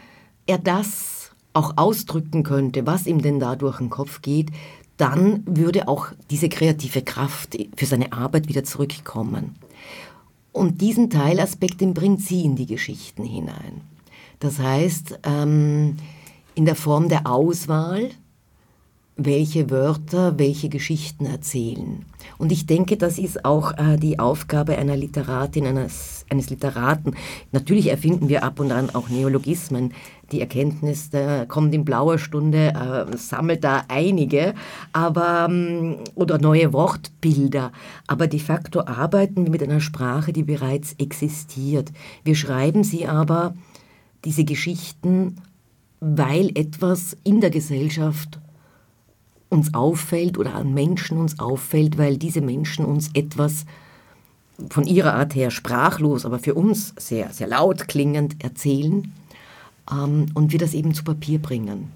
er das auch ausdrücken könnte, was ihm denn da durch den Kopf geht, dann würde auch diese kreative Kraft für seine Arbeit wieder zurückkommen. Und diesen Teilaspekt, den bringt sie in die Geschichten hinein. Das heißt, ähm, in der Form der Auswahl, welche Wörter welche Geschichten erzählen. Und ich denke, das ist auch äh, die Aufgabe einer Literatin, eines, eines Literaten. Natürlich erfinden wir ab und an auch Neologismen. Die Erkenntnis da kommt in blauer Stunde, äh, sammelt da einige, aber ähm, oder neue Wortbilder. Aber de facto arbeiten wir mit einer Sprache, die bereits existiert. Wir schreiben sie aber, diese Geschichten, weil etwas in der Gesellschaft uns auffällt oder an Menschen uns auffällt, weil diese Menschen uns etwas von ihrer Art her sprachlos, aber für uns sehr, sehr laut klingend erzählen ähm, und wir das eben zu Papier bringen.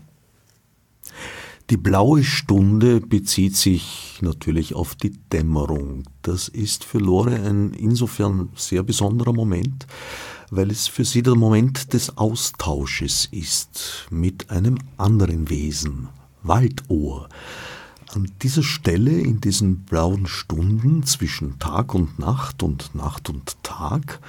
Die blaue Stunde bezieht sich natürlich auf die Dämmerung. Das ist für Lore ein insofern sehr besonderer Moment, weil es für sie der Moment des Austausches ist mit einem anderen Wesen, Waldohr. An dieser Stelle, in diesen blauen Stunden zwischen Tag und Nacht und Nacht und Tag,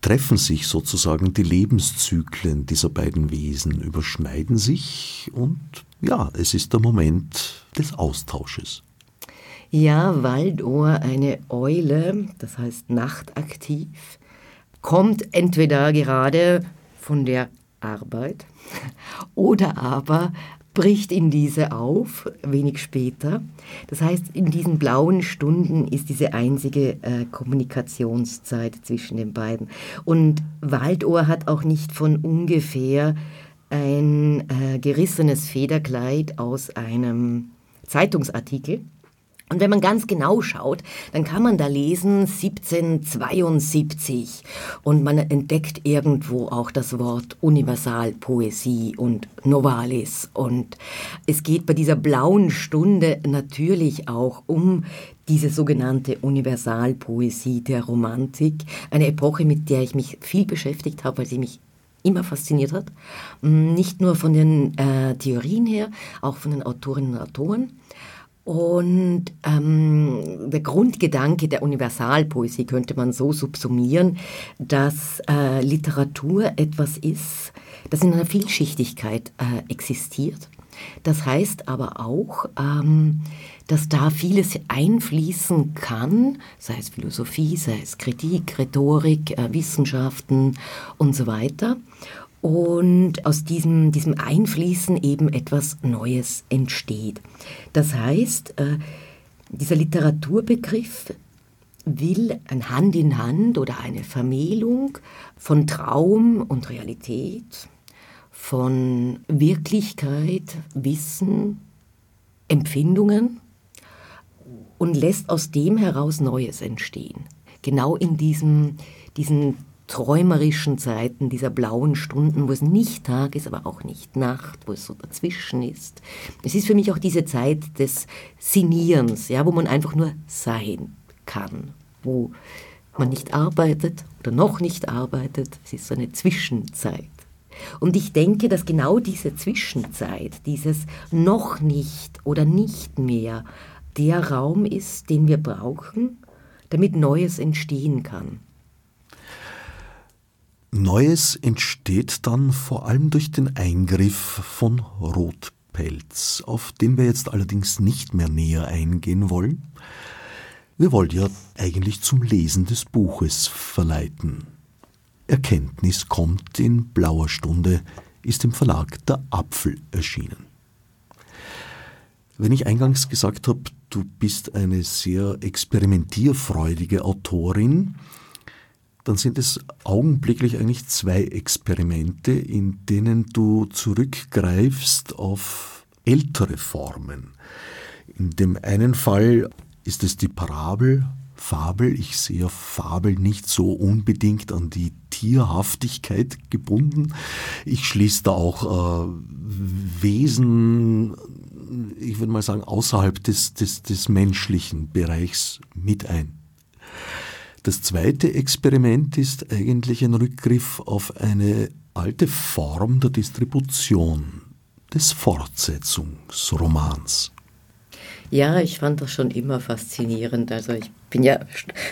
treffen sich sozusagen die Lebenszyklen dieser beiden Wesen, überschneiden sich und ja, es ist der Moment des Austausches. Ja, Waldohr, eine Eule, das heißt nachtaktiv, kommt entweder gerade von der Arbeit oder aber bricht in diese auf, wenig später. Das heißt, in diesen blauen Stunden ist diese einzige äh, Kommunikationszeit zwischen den beiden. Und Waldohr hat auch nicht von ungefähr ein äh, gerissenes Federkleid aus einem Zeitungsartikel und wenn man ganz genau schaut, dann kann man da lesen 1772 und man entdeckt irgendwo auch das Wort Universalpoesie und Novalis. Und es geht bei dieser blauen Stunde natürlich auch um diese sogenannte Universalpoesie der Romantik, eine Epoche, mit der ich mich viel beschäftigt habe, weil sie mich immer fasziniert hat. Nicht nur von den äh, Theorien her, auch von den Autorinnen und Autoren. Und ähm, der Grundgedanke der Universalpoesie könnte man so subsumieren, dass äh, Literatur etwas ist, das in einer Vielschichtigkeit äh, existiert. Das heißt aber auch, ähm, dass da vieles einfließen kann, sei es Philosophie, sei es Kritik, Rhetorik, äh, Wissenschaften und so weiter und aus diesem, diesem Einfließen eben etwas Neues entsteht. Das heißt, äh, dieser Literaturbegriff will ein Hand in Hand oder eine Vermählung von Traum und Realität, von Wirklichkeit, Wissen, Empfindungen und lässt aus dem heraus Neues entstehen. Genau in diesem, diesen träumerischen Zeiten, dieser blauen Stunden, wo es nicht Tag ist, aber auch nicht Nacht, wo es so dazwischen ist. Es ist für mich auch diese Zeit des Sinierens, ja, wo man einfach nur sein kann, wo man nicht arbeitet oder noch nicht arbeitet. Es ist so eine Zwischenzeit. Und ich denke, dass genau diese Zwischenzeit, dieses noch nicht oder nicht mehr, der Raum ist, den wir brauchen, damit Neues entstehen kann. Neues entsteht dann vor allem durch den Eingriff von Rotpelz, auf den wir jetzt allerdings nicht mehr näher eingehen wollen. Wir wollen ja eigentlich zum Lesen des Buches verleiten. Erkenntnis kommt in blauer Stunde, ist im Verlag der Apfel erschienen. Wenn ich eingangs gesagt habe, du bist eine sehr experimentierfreudige Autorin, dann sind es augenblicklich eigentlich zwei Experimente, in denen du zurückgreifst auf ältere Formen. In dem einen Fall ist es die Parabel, Fabel. Ich sehe Fabel nicht so unbedingt an die Tierhaftigkeit gebunden. Ich schließe da auch äh, Wesen, ich würde mal sagen, außerhalb des, des, des menschlichen Bereichs mit ein. Das zweite Experiment ist eigentlich ein Rückgriff auf eine alte Form der Distribution des Fortsetzungsromans. Ja, ich fand das schon immer faszinierend. Also ich bin ja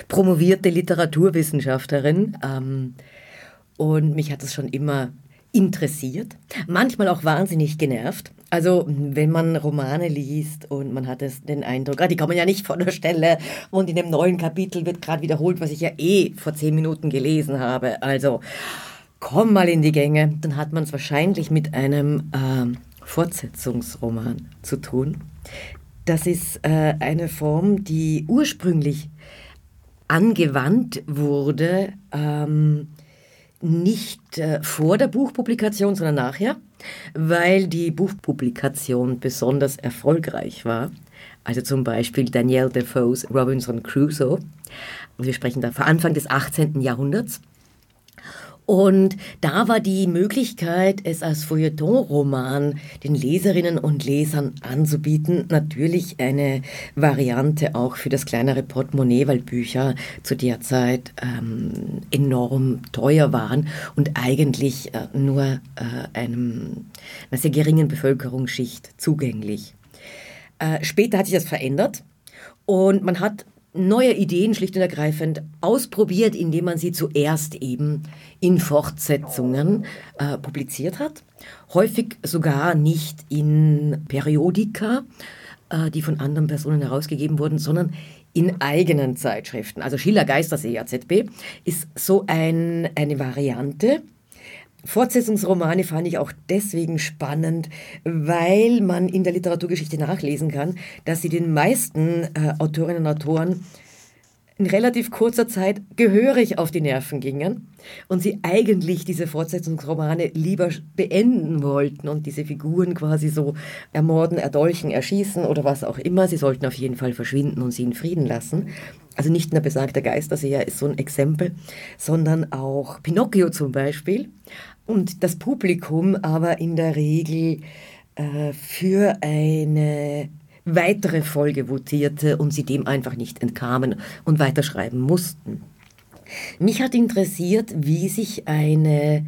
promovierte Literaturwissenschaftlerin ähm, und mich hat das schon immer interessiert, manchmal auch wahnsinnig genervt. Also wenn man Romane liest und man hat es den Eindruck, ah, die kommen ja nicht von der Stelle und in dem neuen Kapitel wird gerade wiederholt, was ich ja eh vor zehn Minuten gelesen habe. Also komm mal in die Gänge, dann hat man es wahrscheinlich mit einem äh, Fortsetzungsroman zu tun. Das ist äh, eine Form, die ursprünglich angewandt wurde. Ähm, nicht äh, vor der Buchpublikation, sondern nachher, weil die Buchpublikation besonders erfolgreich war. Also zum Beispiel Danielle Defoe's Robinson Crusoe. Wir sprechen da vor Anfang des 18. Jahrhunderts. Und da war die Möglichkeit, es als Feuilleton-Roman den Leserinnen und Lesern anzubieten, natürlich eine Variante auch für das kleinere Portemonnaie, weil Bücher zu der Zeit ähm, enorm teuer waren und eigentlich äh, nur äh, einem, einer sehr geringen Bevölkerungsschicht zugänglich. Äh, später hat sich das verändert und man hat neue Ideen schlicht und ergreifend ausprobiert, indem man sie zuerst eben in Fortsetzungen äh, publiziert hat. Häufig sogar nicht in Periodika, äh, die von anderen Personen herausgegeben wurden, sondern in eigenen Zeitschriften. Also Schiller Geistersee AZB ist so ein, eine Variante, Fortsetzungsromane fand ich auch deswegen spannend, weil man in der Literaturgeschichte nachlesen kann, dass sie den meisten äh, Autorinnen und Autoren in relativ kurzer Zeit gehörig auf die Nerven gingen und sie eigentlich diese Fortsetzungsromane lieber beenden wollten und diese Figuren quasi so ermorden, erdolchen, erschießen oder was auch immer. Sie sollten auf jeden Fall verschwinden und sie in Frieden lassen. Also nicht nur besagter Geisterseher ist so ein Exempel, sondern auch Pinocchio zum Beispiel und das Publikum aber in der Regel äh, für eine weitere Folge votierte und sie dem einfach nicht entkamen und weiterschreiben mussten. Mich hat interessiert, wie sich eine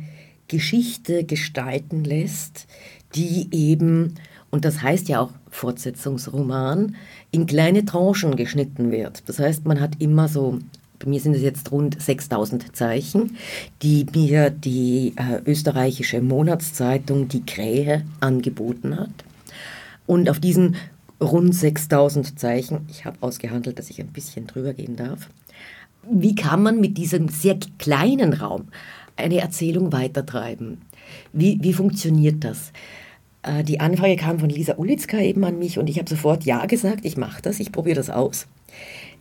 Geschichte gestalten lässt, die eben, und das heißt ja auch Fortsetzungsroman, in kleine Tranchen geschnitten wird. Das heißt, man hat immer so bei mir sind es jetzt rund 6000 Zeichen, die mir die äh, österreichische Monatszeitung Die Krähe angeboten hat. Und auf diesen rund 6000 Zeichen, ich habe ausgehandelt, dass ich ein bisschen drüber gehen darf, wie kann man mit diesem sehr kleinen Raum eine Erzählung weitertreiben? Wie, wie funktioniert das? Äh, die Anfrage kam von Lisa Ulitzka eben an mich und ich habe sofort Ja gesagt, ich mache das, ich probiere das aus.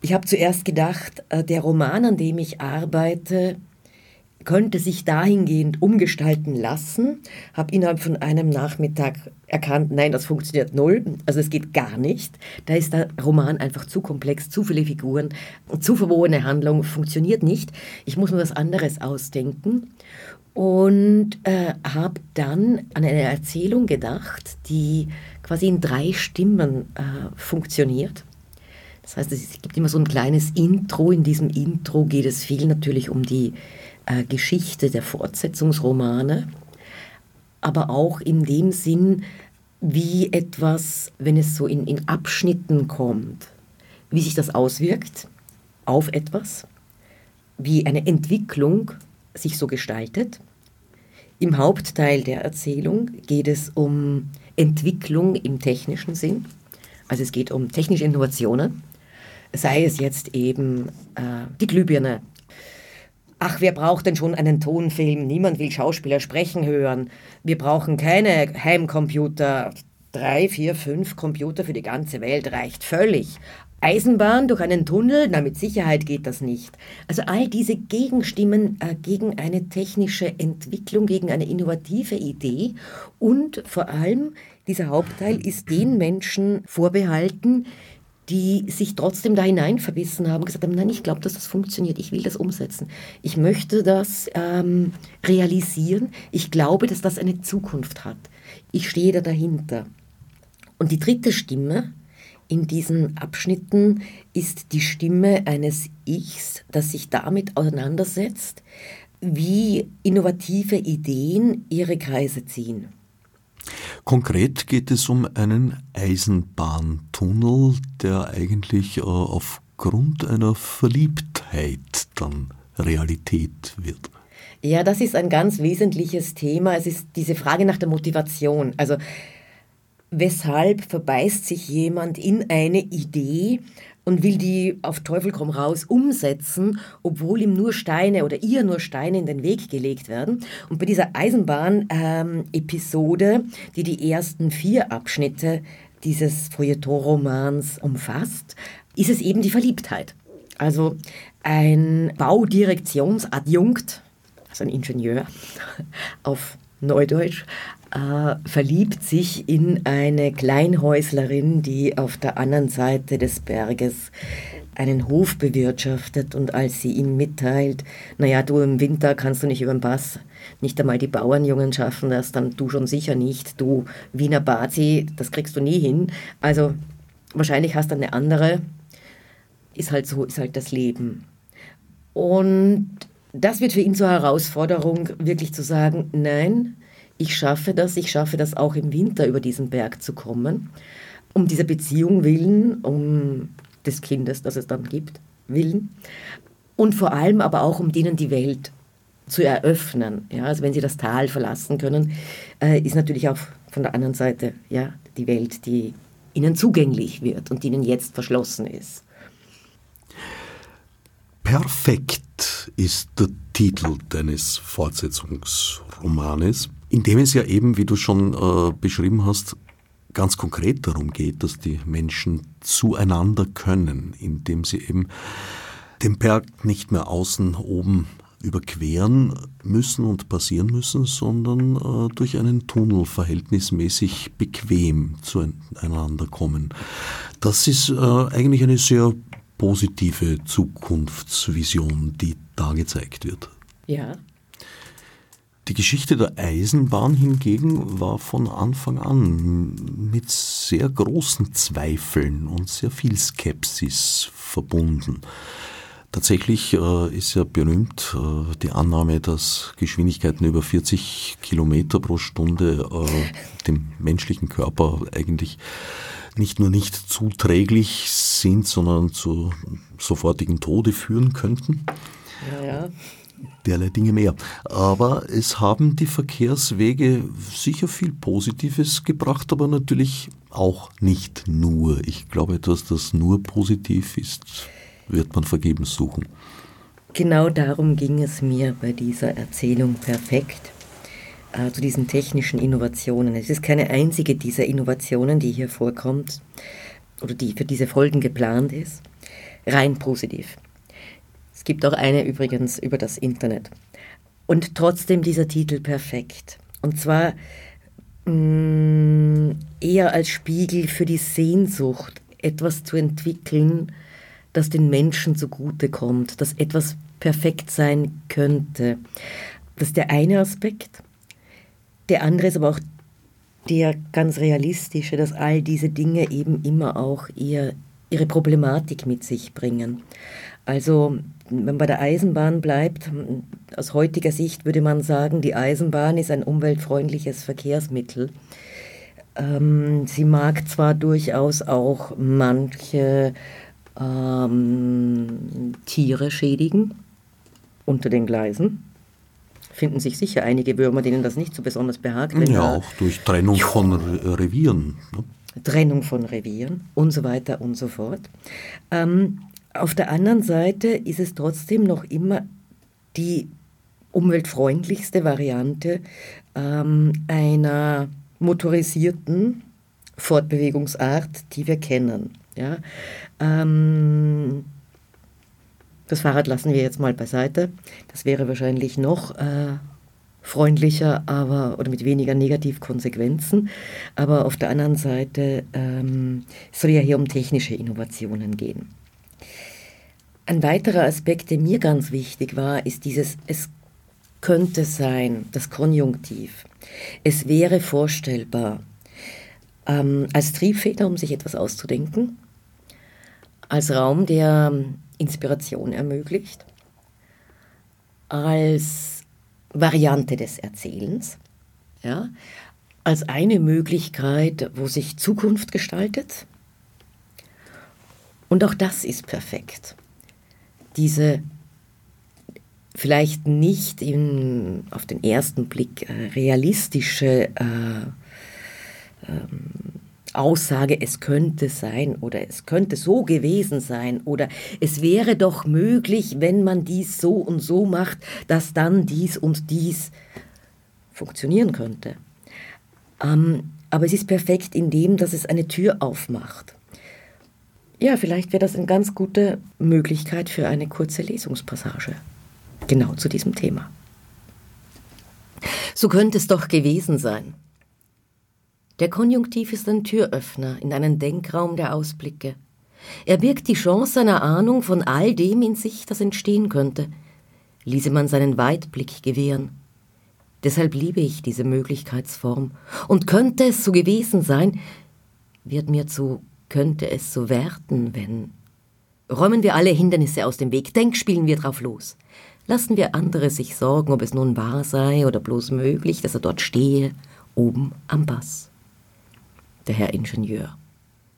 Ich habe zuerst gedacht, äh, der Roman, an dem ich arbeite, könnte sich dahingehend umgestalten lassen, habe innerhalb von einem Nachmittag erkannt, nein, das funktioniert null, also es geht gar nicht. Da ist der Roman einfach zu komplex, zu viele Figuren, zu verworrene Handlung, funktioniert nicht. Ich muss mir was anderes ausdenken und äh, habe dann an eine Erzählung gedacht, die quasi in drei Stimmen äh, funktioniert. Das heißt, es gibt immer so ein kleines Intro. In diesem Intro geht es viel natürlich um die äh, Geschichte der Fortsetzungsromane, aber auch in dem Sinn, wie etwas, wenn es so in, in Abschnitten kommt, wie sich das auswirkt auf etwas, wie eine Entwicklung sich so gestaltet. Im Hauptteil der Erzählung geht es um Entwicklung im technischen Sinn. Also es geht um technische Innovationen, sei es jetzt eben äh, die Glühbirne. Ach, wer braucht denn schon einen Tonfilm? Niemand will Schauspieler sprechen hören. Wir brauchen keine Heimcomputer. Drei, vier, fünf Computer für die ganze Welt reicht völlig. Eisenbahn durch einen Tunnel, na mit Sicherheit geht das nicht. Also all diese Gegenstimmen äh, gegen eine technische Entwicklung, gegen eine innovative Idee und vor allem dieser Hauptteil ist den Menschen vorbehalten, die sich trotzdem da hinein verbissen haben, gesagt haben, nein, ich glaube, dass das funktioniert, ich will das umsetzen. Ich möchte das ähm, realisieren, ich glaube, dass das eine Zukunft hat. Ich stehe da dahinter. Und die dritte Stimme, in diesen Abschnitten ist die Stimme eines Ichs, das sich damit auseinandersetzt, wie innovative Ideen ihre Kreise ziehen. Konkret geht es um einen Eisenbahntunnel, der eigentlich äh, aufgrund einer Verliebtheit dann Realität wird. Ja, das ist ein ganz wesentliches Thema. Es ist diese Frage nach der Motivation. Also weshalb verbeißt sich jemand in eine Idee und will die auf Teufel komm raus umsetzen, obwohl ihm nur Steine oder ihr nur Steine in den Weg gelegt werden. Und bei dieser Eisenbahn-Episode, ähm, die die ersten vier Abschnitte dieses Feuilleton-Romans umfasst, ist es eben die Verliebtheit. Also ein Baudirektionsadjunkt, also ein Ingenieur auf Neudeutsch, äh, verliebt sich in eine Kleinhäuslerin, die auf der anderen Seite des Berges einen Hof bewirtschaftet und als sie ihm mitteilt, naja, du im Winter kannst du nicht über den Pass, nicht einmal die Bauernjungen schaffen das, dann du schon sicher nicht, du Wiener Bazi, das kriegst du nie hin. Also wahrscheinlich hast du eine andere, ist halt so, ist halt das Leben. Und das wird für ihn zur Herausforderung, wirklich zu sagen, nein, ich schaffe das, ich schaffe das auch im Winter über diesen Berg zu kommen, um dieser Beziehung willen, um des Kindes, das es dann gibt, willen und vor allem aber auch um denen die Welt zu eröffnen. Ja, also wenn sie das Tal verlassen können, äh, ist natürlich auch von der anderen Seite ja, die Welt, die ihnen zugänglich wird und die ihnen jetzt verschlossen ist. Perfekt ist der Titel deines Fortsetzungsromanes in dem es ja eben, wie du schon äh, beschrieben hast, ganz konkret darum geht, dass die Menschen zueinander können, indem sie eben den Berg nicht mehr außen oben überqueren müssen und passieren müssen, sondern äh, durch einen Tunnel verhältnismäßig bequem zueinander kommen. Das ist äh, eigentlich eine sehr positive Zukunftsvision, die da gezeigt wird. Ja, die Geschichte der Eisenbahn hingegen war von Anfang an mit sehr großen Zweifeln und sehr viel Skepsis verbunden. Tatsächlich äh, ist ja berühmt äh, die Annahme, dass Geschwindigkeiten über 40 Kilometer pro Stunde äh, dem menschlichen Körper eigentlich nicht nur nicht zuträglich sind, sondern zu sofortigen Tode führen könnten. Ja, ja derlei Dinge mehr. Aber es haben die Verkehrswege sicher viel Positives gebracht, aber natürlich auch nicht nur. Ich glaube, dass das nur positiv ist, wird man vergebens suchen. Genau darum ging es mir bei dieser Erzählung perfekt, äh, zu diesen technischen Innovationen. Es ist keine einzige dieser Innovationen, die hier vorkommt oder die für diese Folgen geplant ist, rein positiv. Es gibt auch eine übrigens über das Internet. Und trotzdem dieser Titel perfekt. Und zwar mh, mm, eher als Spiegel für die Sehnsucht, etwas zu entwickeln, das den Menschen zugute kommt, das etwas perfekt sein könnte. Das ist der eine Aspekt. Der andere ist aber auch der ganz realistische, dass all diese Dinge eben immer auch ihr, ihre Problematik mit sich bringen. Also wenn man bei der Eisenbahn bleibt, aus heutiger Sicht würde man sagen, die Eisenbahn ist ein umweltfreundliches Verkehrsmittel. Ähm, sie mag zwar durchaus auch manche ähm, Tiere schädigen unter den Gleisen, finden sich sicher einige Würmer, denen das nicht so besonders behagt. ja, auch durch Trennung von Re Revieren. Ne? Trennung von Revieren und so weiter und so fort. Ähm, auf der anderen Seite ist es trotzdem noch immer die umweltfreundlichste Variante ähm, einer motorisierten Fortbewegungsart, die wir kennen. Ja? Ähm, das Fahrrad lassen wir jetzt mal beiseite. Das wäre wahrscheinlich noch äh, freundlicher, aber oder mit weniger Negativkonsequenzen. Aber auf der anderen Seite ähm, soll ja hier um technische Innovationen gehen. Ein weiterer Aspekt, der mir ganz wichtig war, ist dieses es könnte sein, das Konjunktiv. Es wäre vorstellbar, ähm, als Triebfeder, um sich etwas auszudenken, als Raum, der Inspiration ermöglicht, als Variante des Erzählens, ja, als eine Möglichkeit, wo sich Zukunft gestaltet. Und auch das ist perfekt. Diese vielleicht nicht in, auf den ersten Blick äh, realistische äh, ähm, Aussage, es könnte sein oder es könnte so gewesen sein oder es wäre doch möglich, wenn man dies so und so macht, dass dann dies und dies funktionieren könnte. Ähm, aber es ist perfekt in dem, dass es eine Tür aufmacht. Ja, vielleicht wäre das eine ganz gute Möglichkeit für eine kurze Lesungspassage. Genau zu diesem Thema. So könnte es doch gewesen sein. Der Konjunktiv ist ein Türöffner in einen Denkraum der Ausblicke. Er birgt die Chance einer Ahnung von all dem in sich, das entstehen könnte, ließe man seinen Weitblick gewähren. Deshalb liebe ich diese Möglichkeitsform. Und könnte es so gewesen sein, wird mir zu könnte es so werden, wenn. Räumen wir alle Hindernisse aus dem Weg, denk, spielen wir drauf los. Lassen wir andere sich sorgen, ob es nun wahr sei oder bloß möglich, dass er dort stehe, oben am Bass der Herr Ingenieur.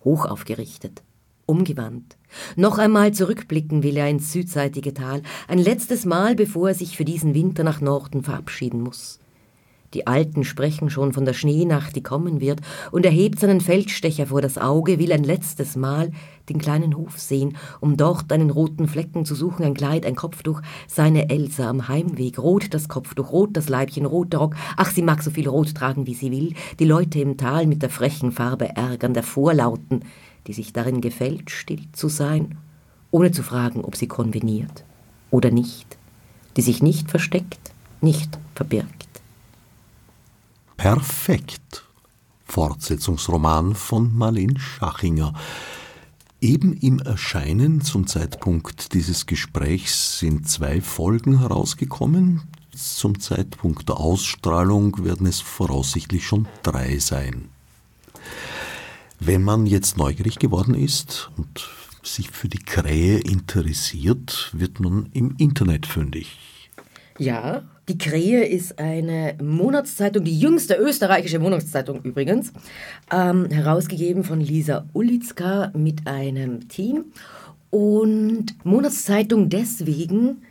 Hoch aufgerichtet, umgewandt. Noch einmal zurückblicken will er ins südseitige Tal, ein letztes Mal, bevor er sich für diesen Winter nach Norden verabschieden muss. Die Alten sprechen schon von der Schneenacht, die kommen wird, und er hebt seinen Feldstecher vor das Auge, will ein letztes Mal den kleinen Hof sehen, um dort einen roten Flecken zu suchen, ein Kleid, ein Kopftuch, seine Elsa am Heimweg, rot das Kopftuch, rot das Leibchen, rot der Rock, ach, sie mag so viel rot tragen, wie sie will, die Leute im Tal mit der frechen Farbe ärgern, der Vorlauten, die sich darin gefällt, still zu sein, ohne zu fragen, ob sie konveniert oder nicht, die sich nicht versteckt, nicht verbirgt. Perfekt. Fortsetzungsroman von Marlene Schachinger. Eben im Erscheinen zum Zeitpunkt dieses Gesprächs sind zwei Folgen herausgekommen. Zum Zeitpunkt der Ausstrahlung werden es voraussichtlich schon drei sein. Wenn man jetzt neugierig geworden ist und sich für die Krähe interessiert, wird man im Internet fündig. Ja, die Krähe ist eine Monatszeitung, die jüngste österreichische Monatszeitung übrigens, ähm, herausgegeben von Lisa Ulitzka mit einem Team. Und Monatszeitung deswegen,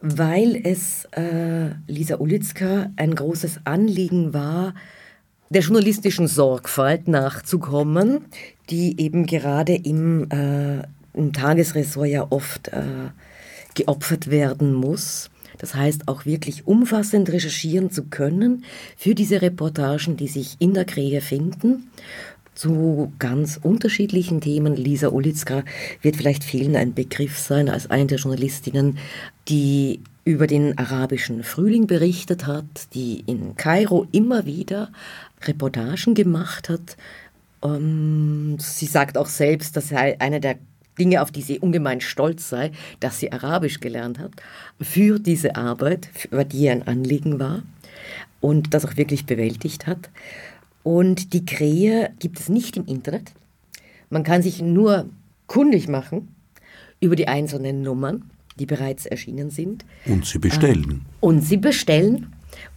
weil es äh, Lisa Ulitzka ein großes Anliegen war, der journalistischen Sorgfalt nachzukommen, die eben gerade im, äh, im Tagesressort ja oft äh, geopfert werden muss. Das heißt, auch wirklich umfassend recherchieren zu können für diese Reportagen, die sich in der Krähe finden zu ganz unterschiedlichen Themen. Lisa Ulitzka wird vielleicht vielen ein Begriff sein als eine der Journalistinnen, die über den arabischen Frühling berichtet hat, die in Kairo immer wieder Reportagen gemacht hat. Ähm, sie sagt auch selbst, dass sei eine der Dinge, auf die sie ungemein stolz sei, dass sie Arabisch gelernt hat, für diese Arbeit, über die ihr ein Anliegen war und das auch wirklich bewältigt hat. Und die Krähe gibt es nicht im Internet. Man kann sich nur kundig machen über die einzelnen Nummern, die bereits erschienen sind. Und sie bestellen. Äh, und sie bestellen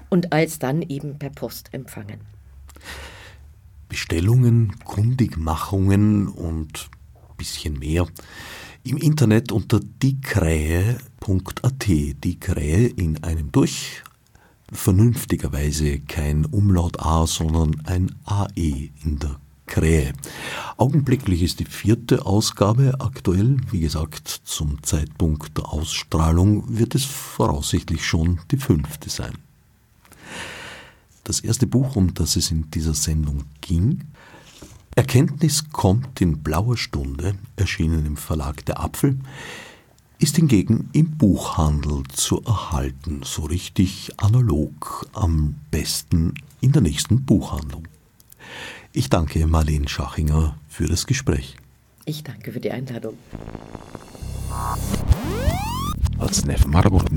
und als dann eben per Post empfangen. Bestellungen, Kundigmachungen und bisschen mehr im Internet unter diekrähe.at, die Krähe in einem durch, vernünftigerweise kein Umlaut A, sondern ein AE in der Krähe. Augenblicklich ist die vierte Ausgabe aktuell. Wie gesagt, zum Zeitpunkt der Ausstrahlung wird es voraussichtlich schon die fünfte sein. Das erste Buch, um das es in dieser Sendung ging, Erkenntnis kommt in blauer Stunde, erschienen im Verlag Der Apfel, ist hingegen im Buchhandel zu erhalten, so richtig analog, am besten in der nächsten Buchhandlung. Ich danke Marlene Schachinger für das Gespräch. Ich danke für die Einladung. Als Nef Marburg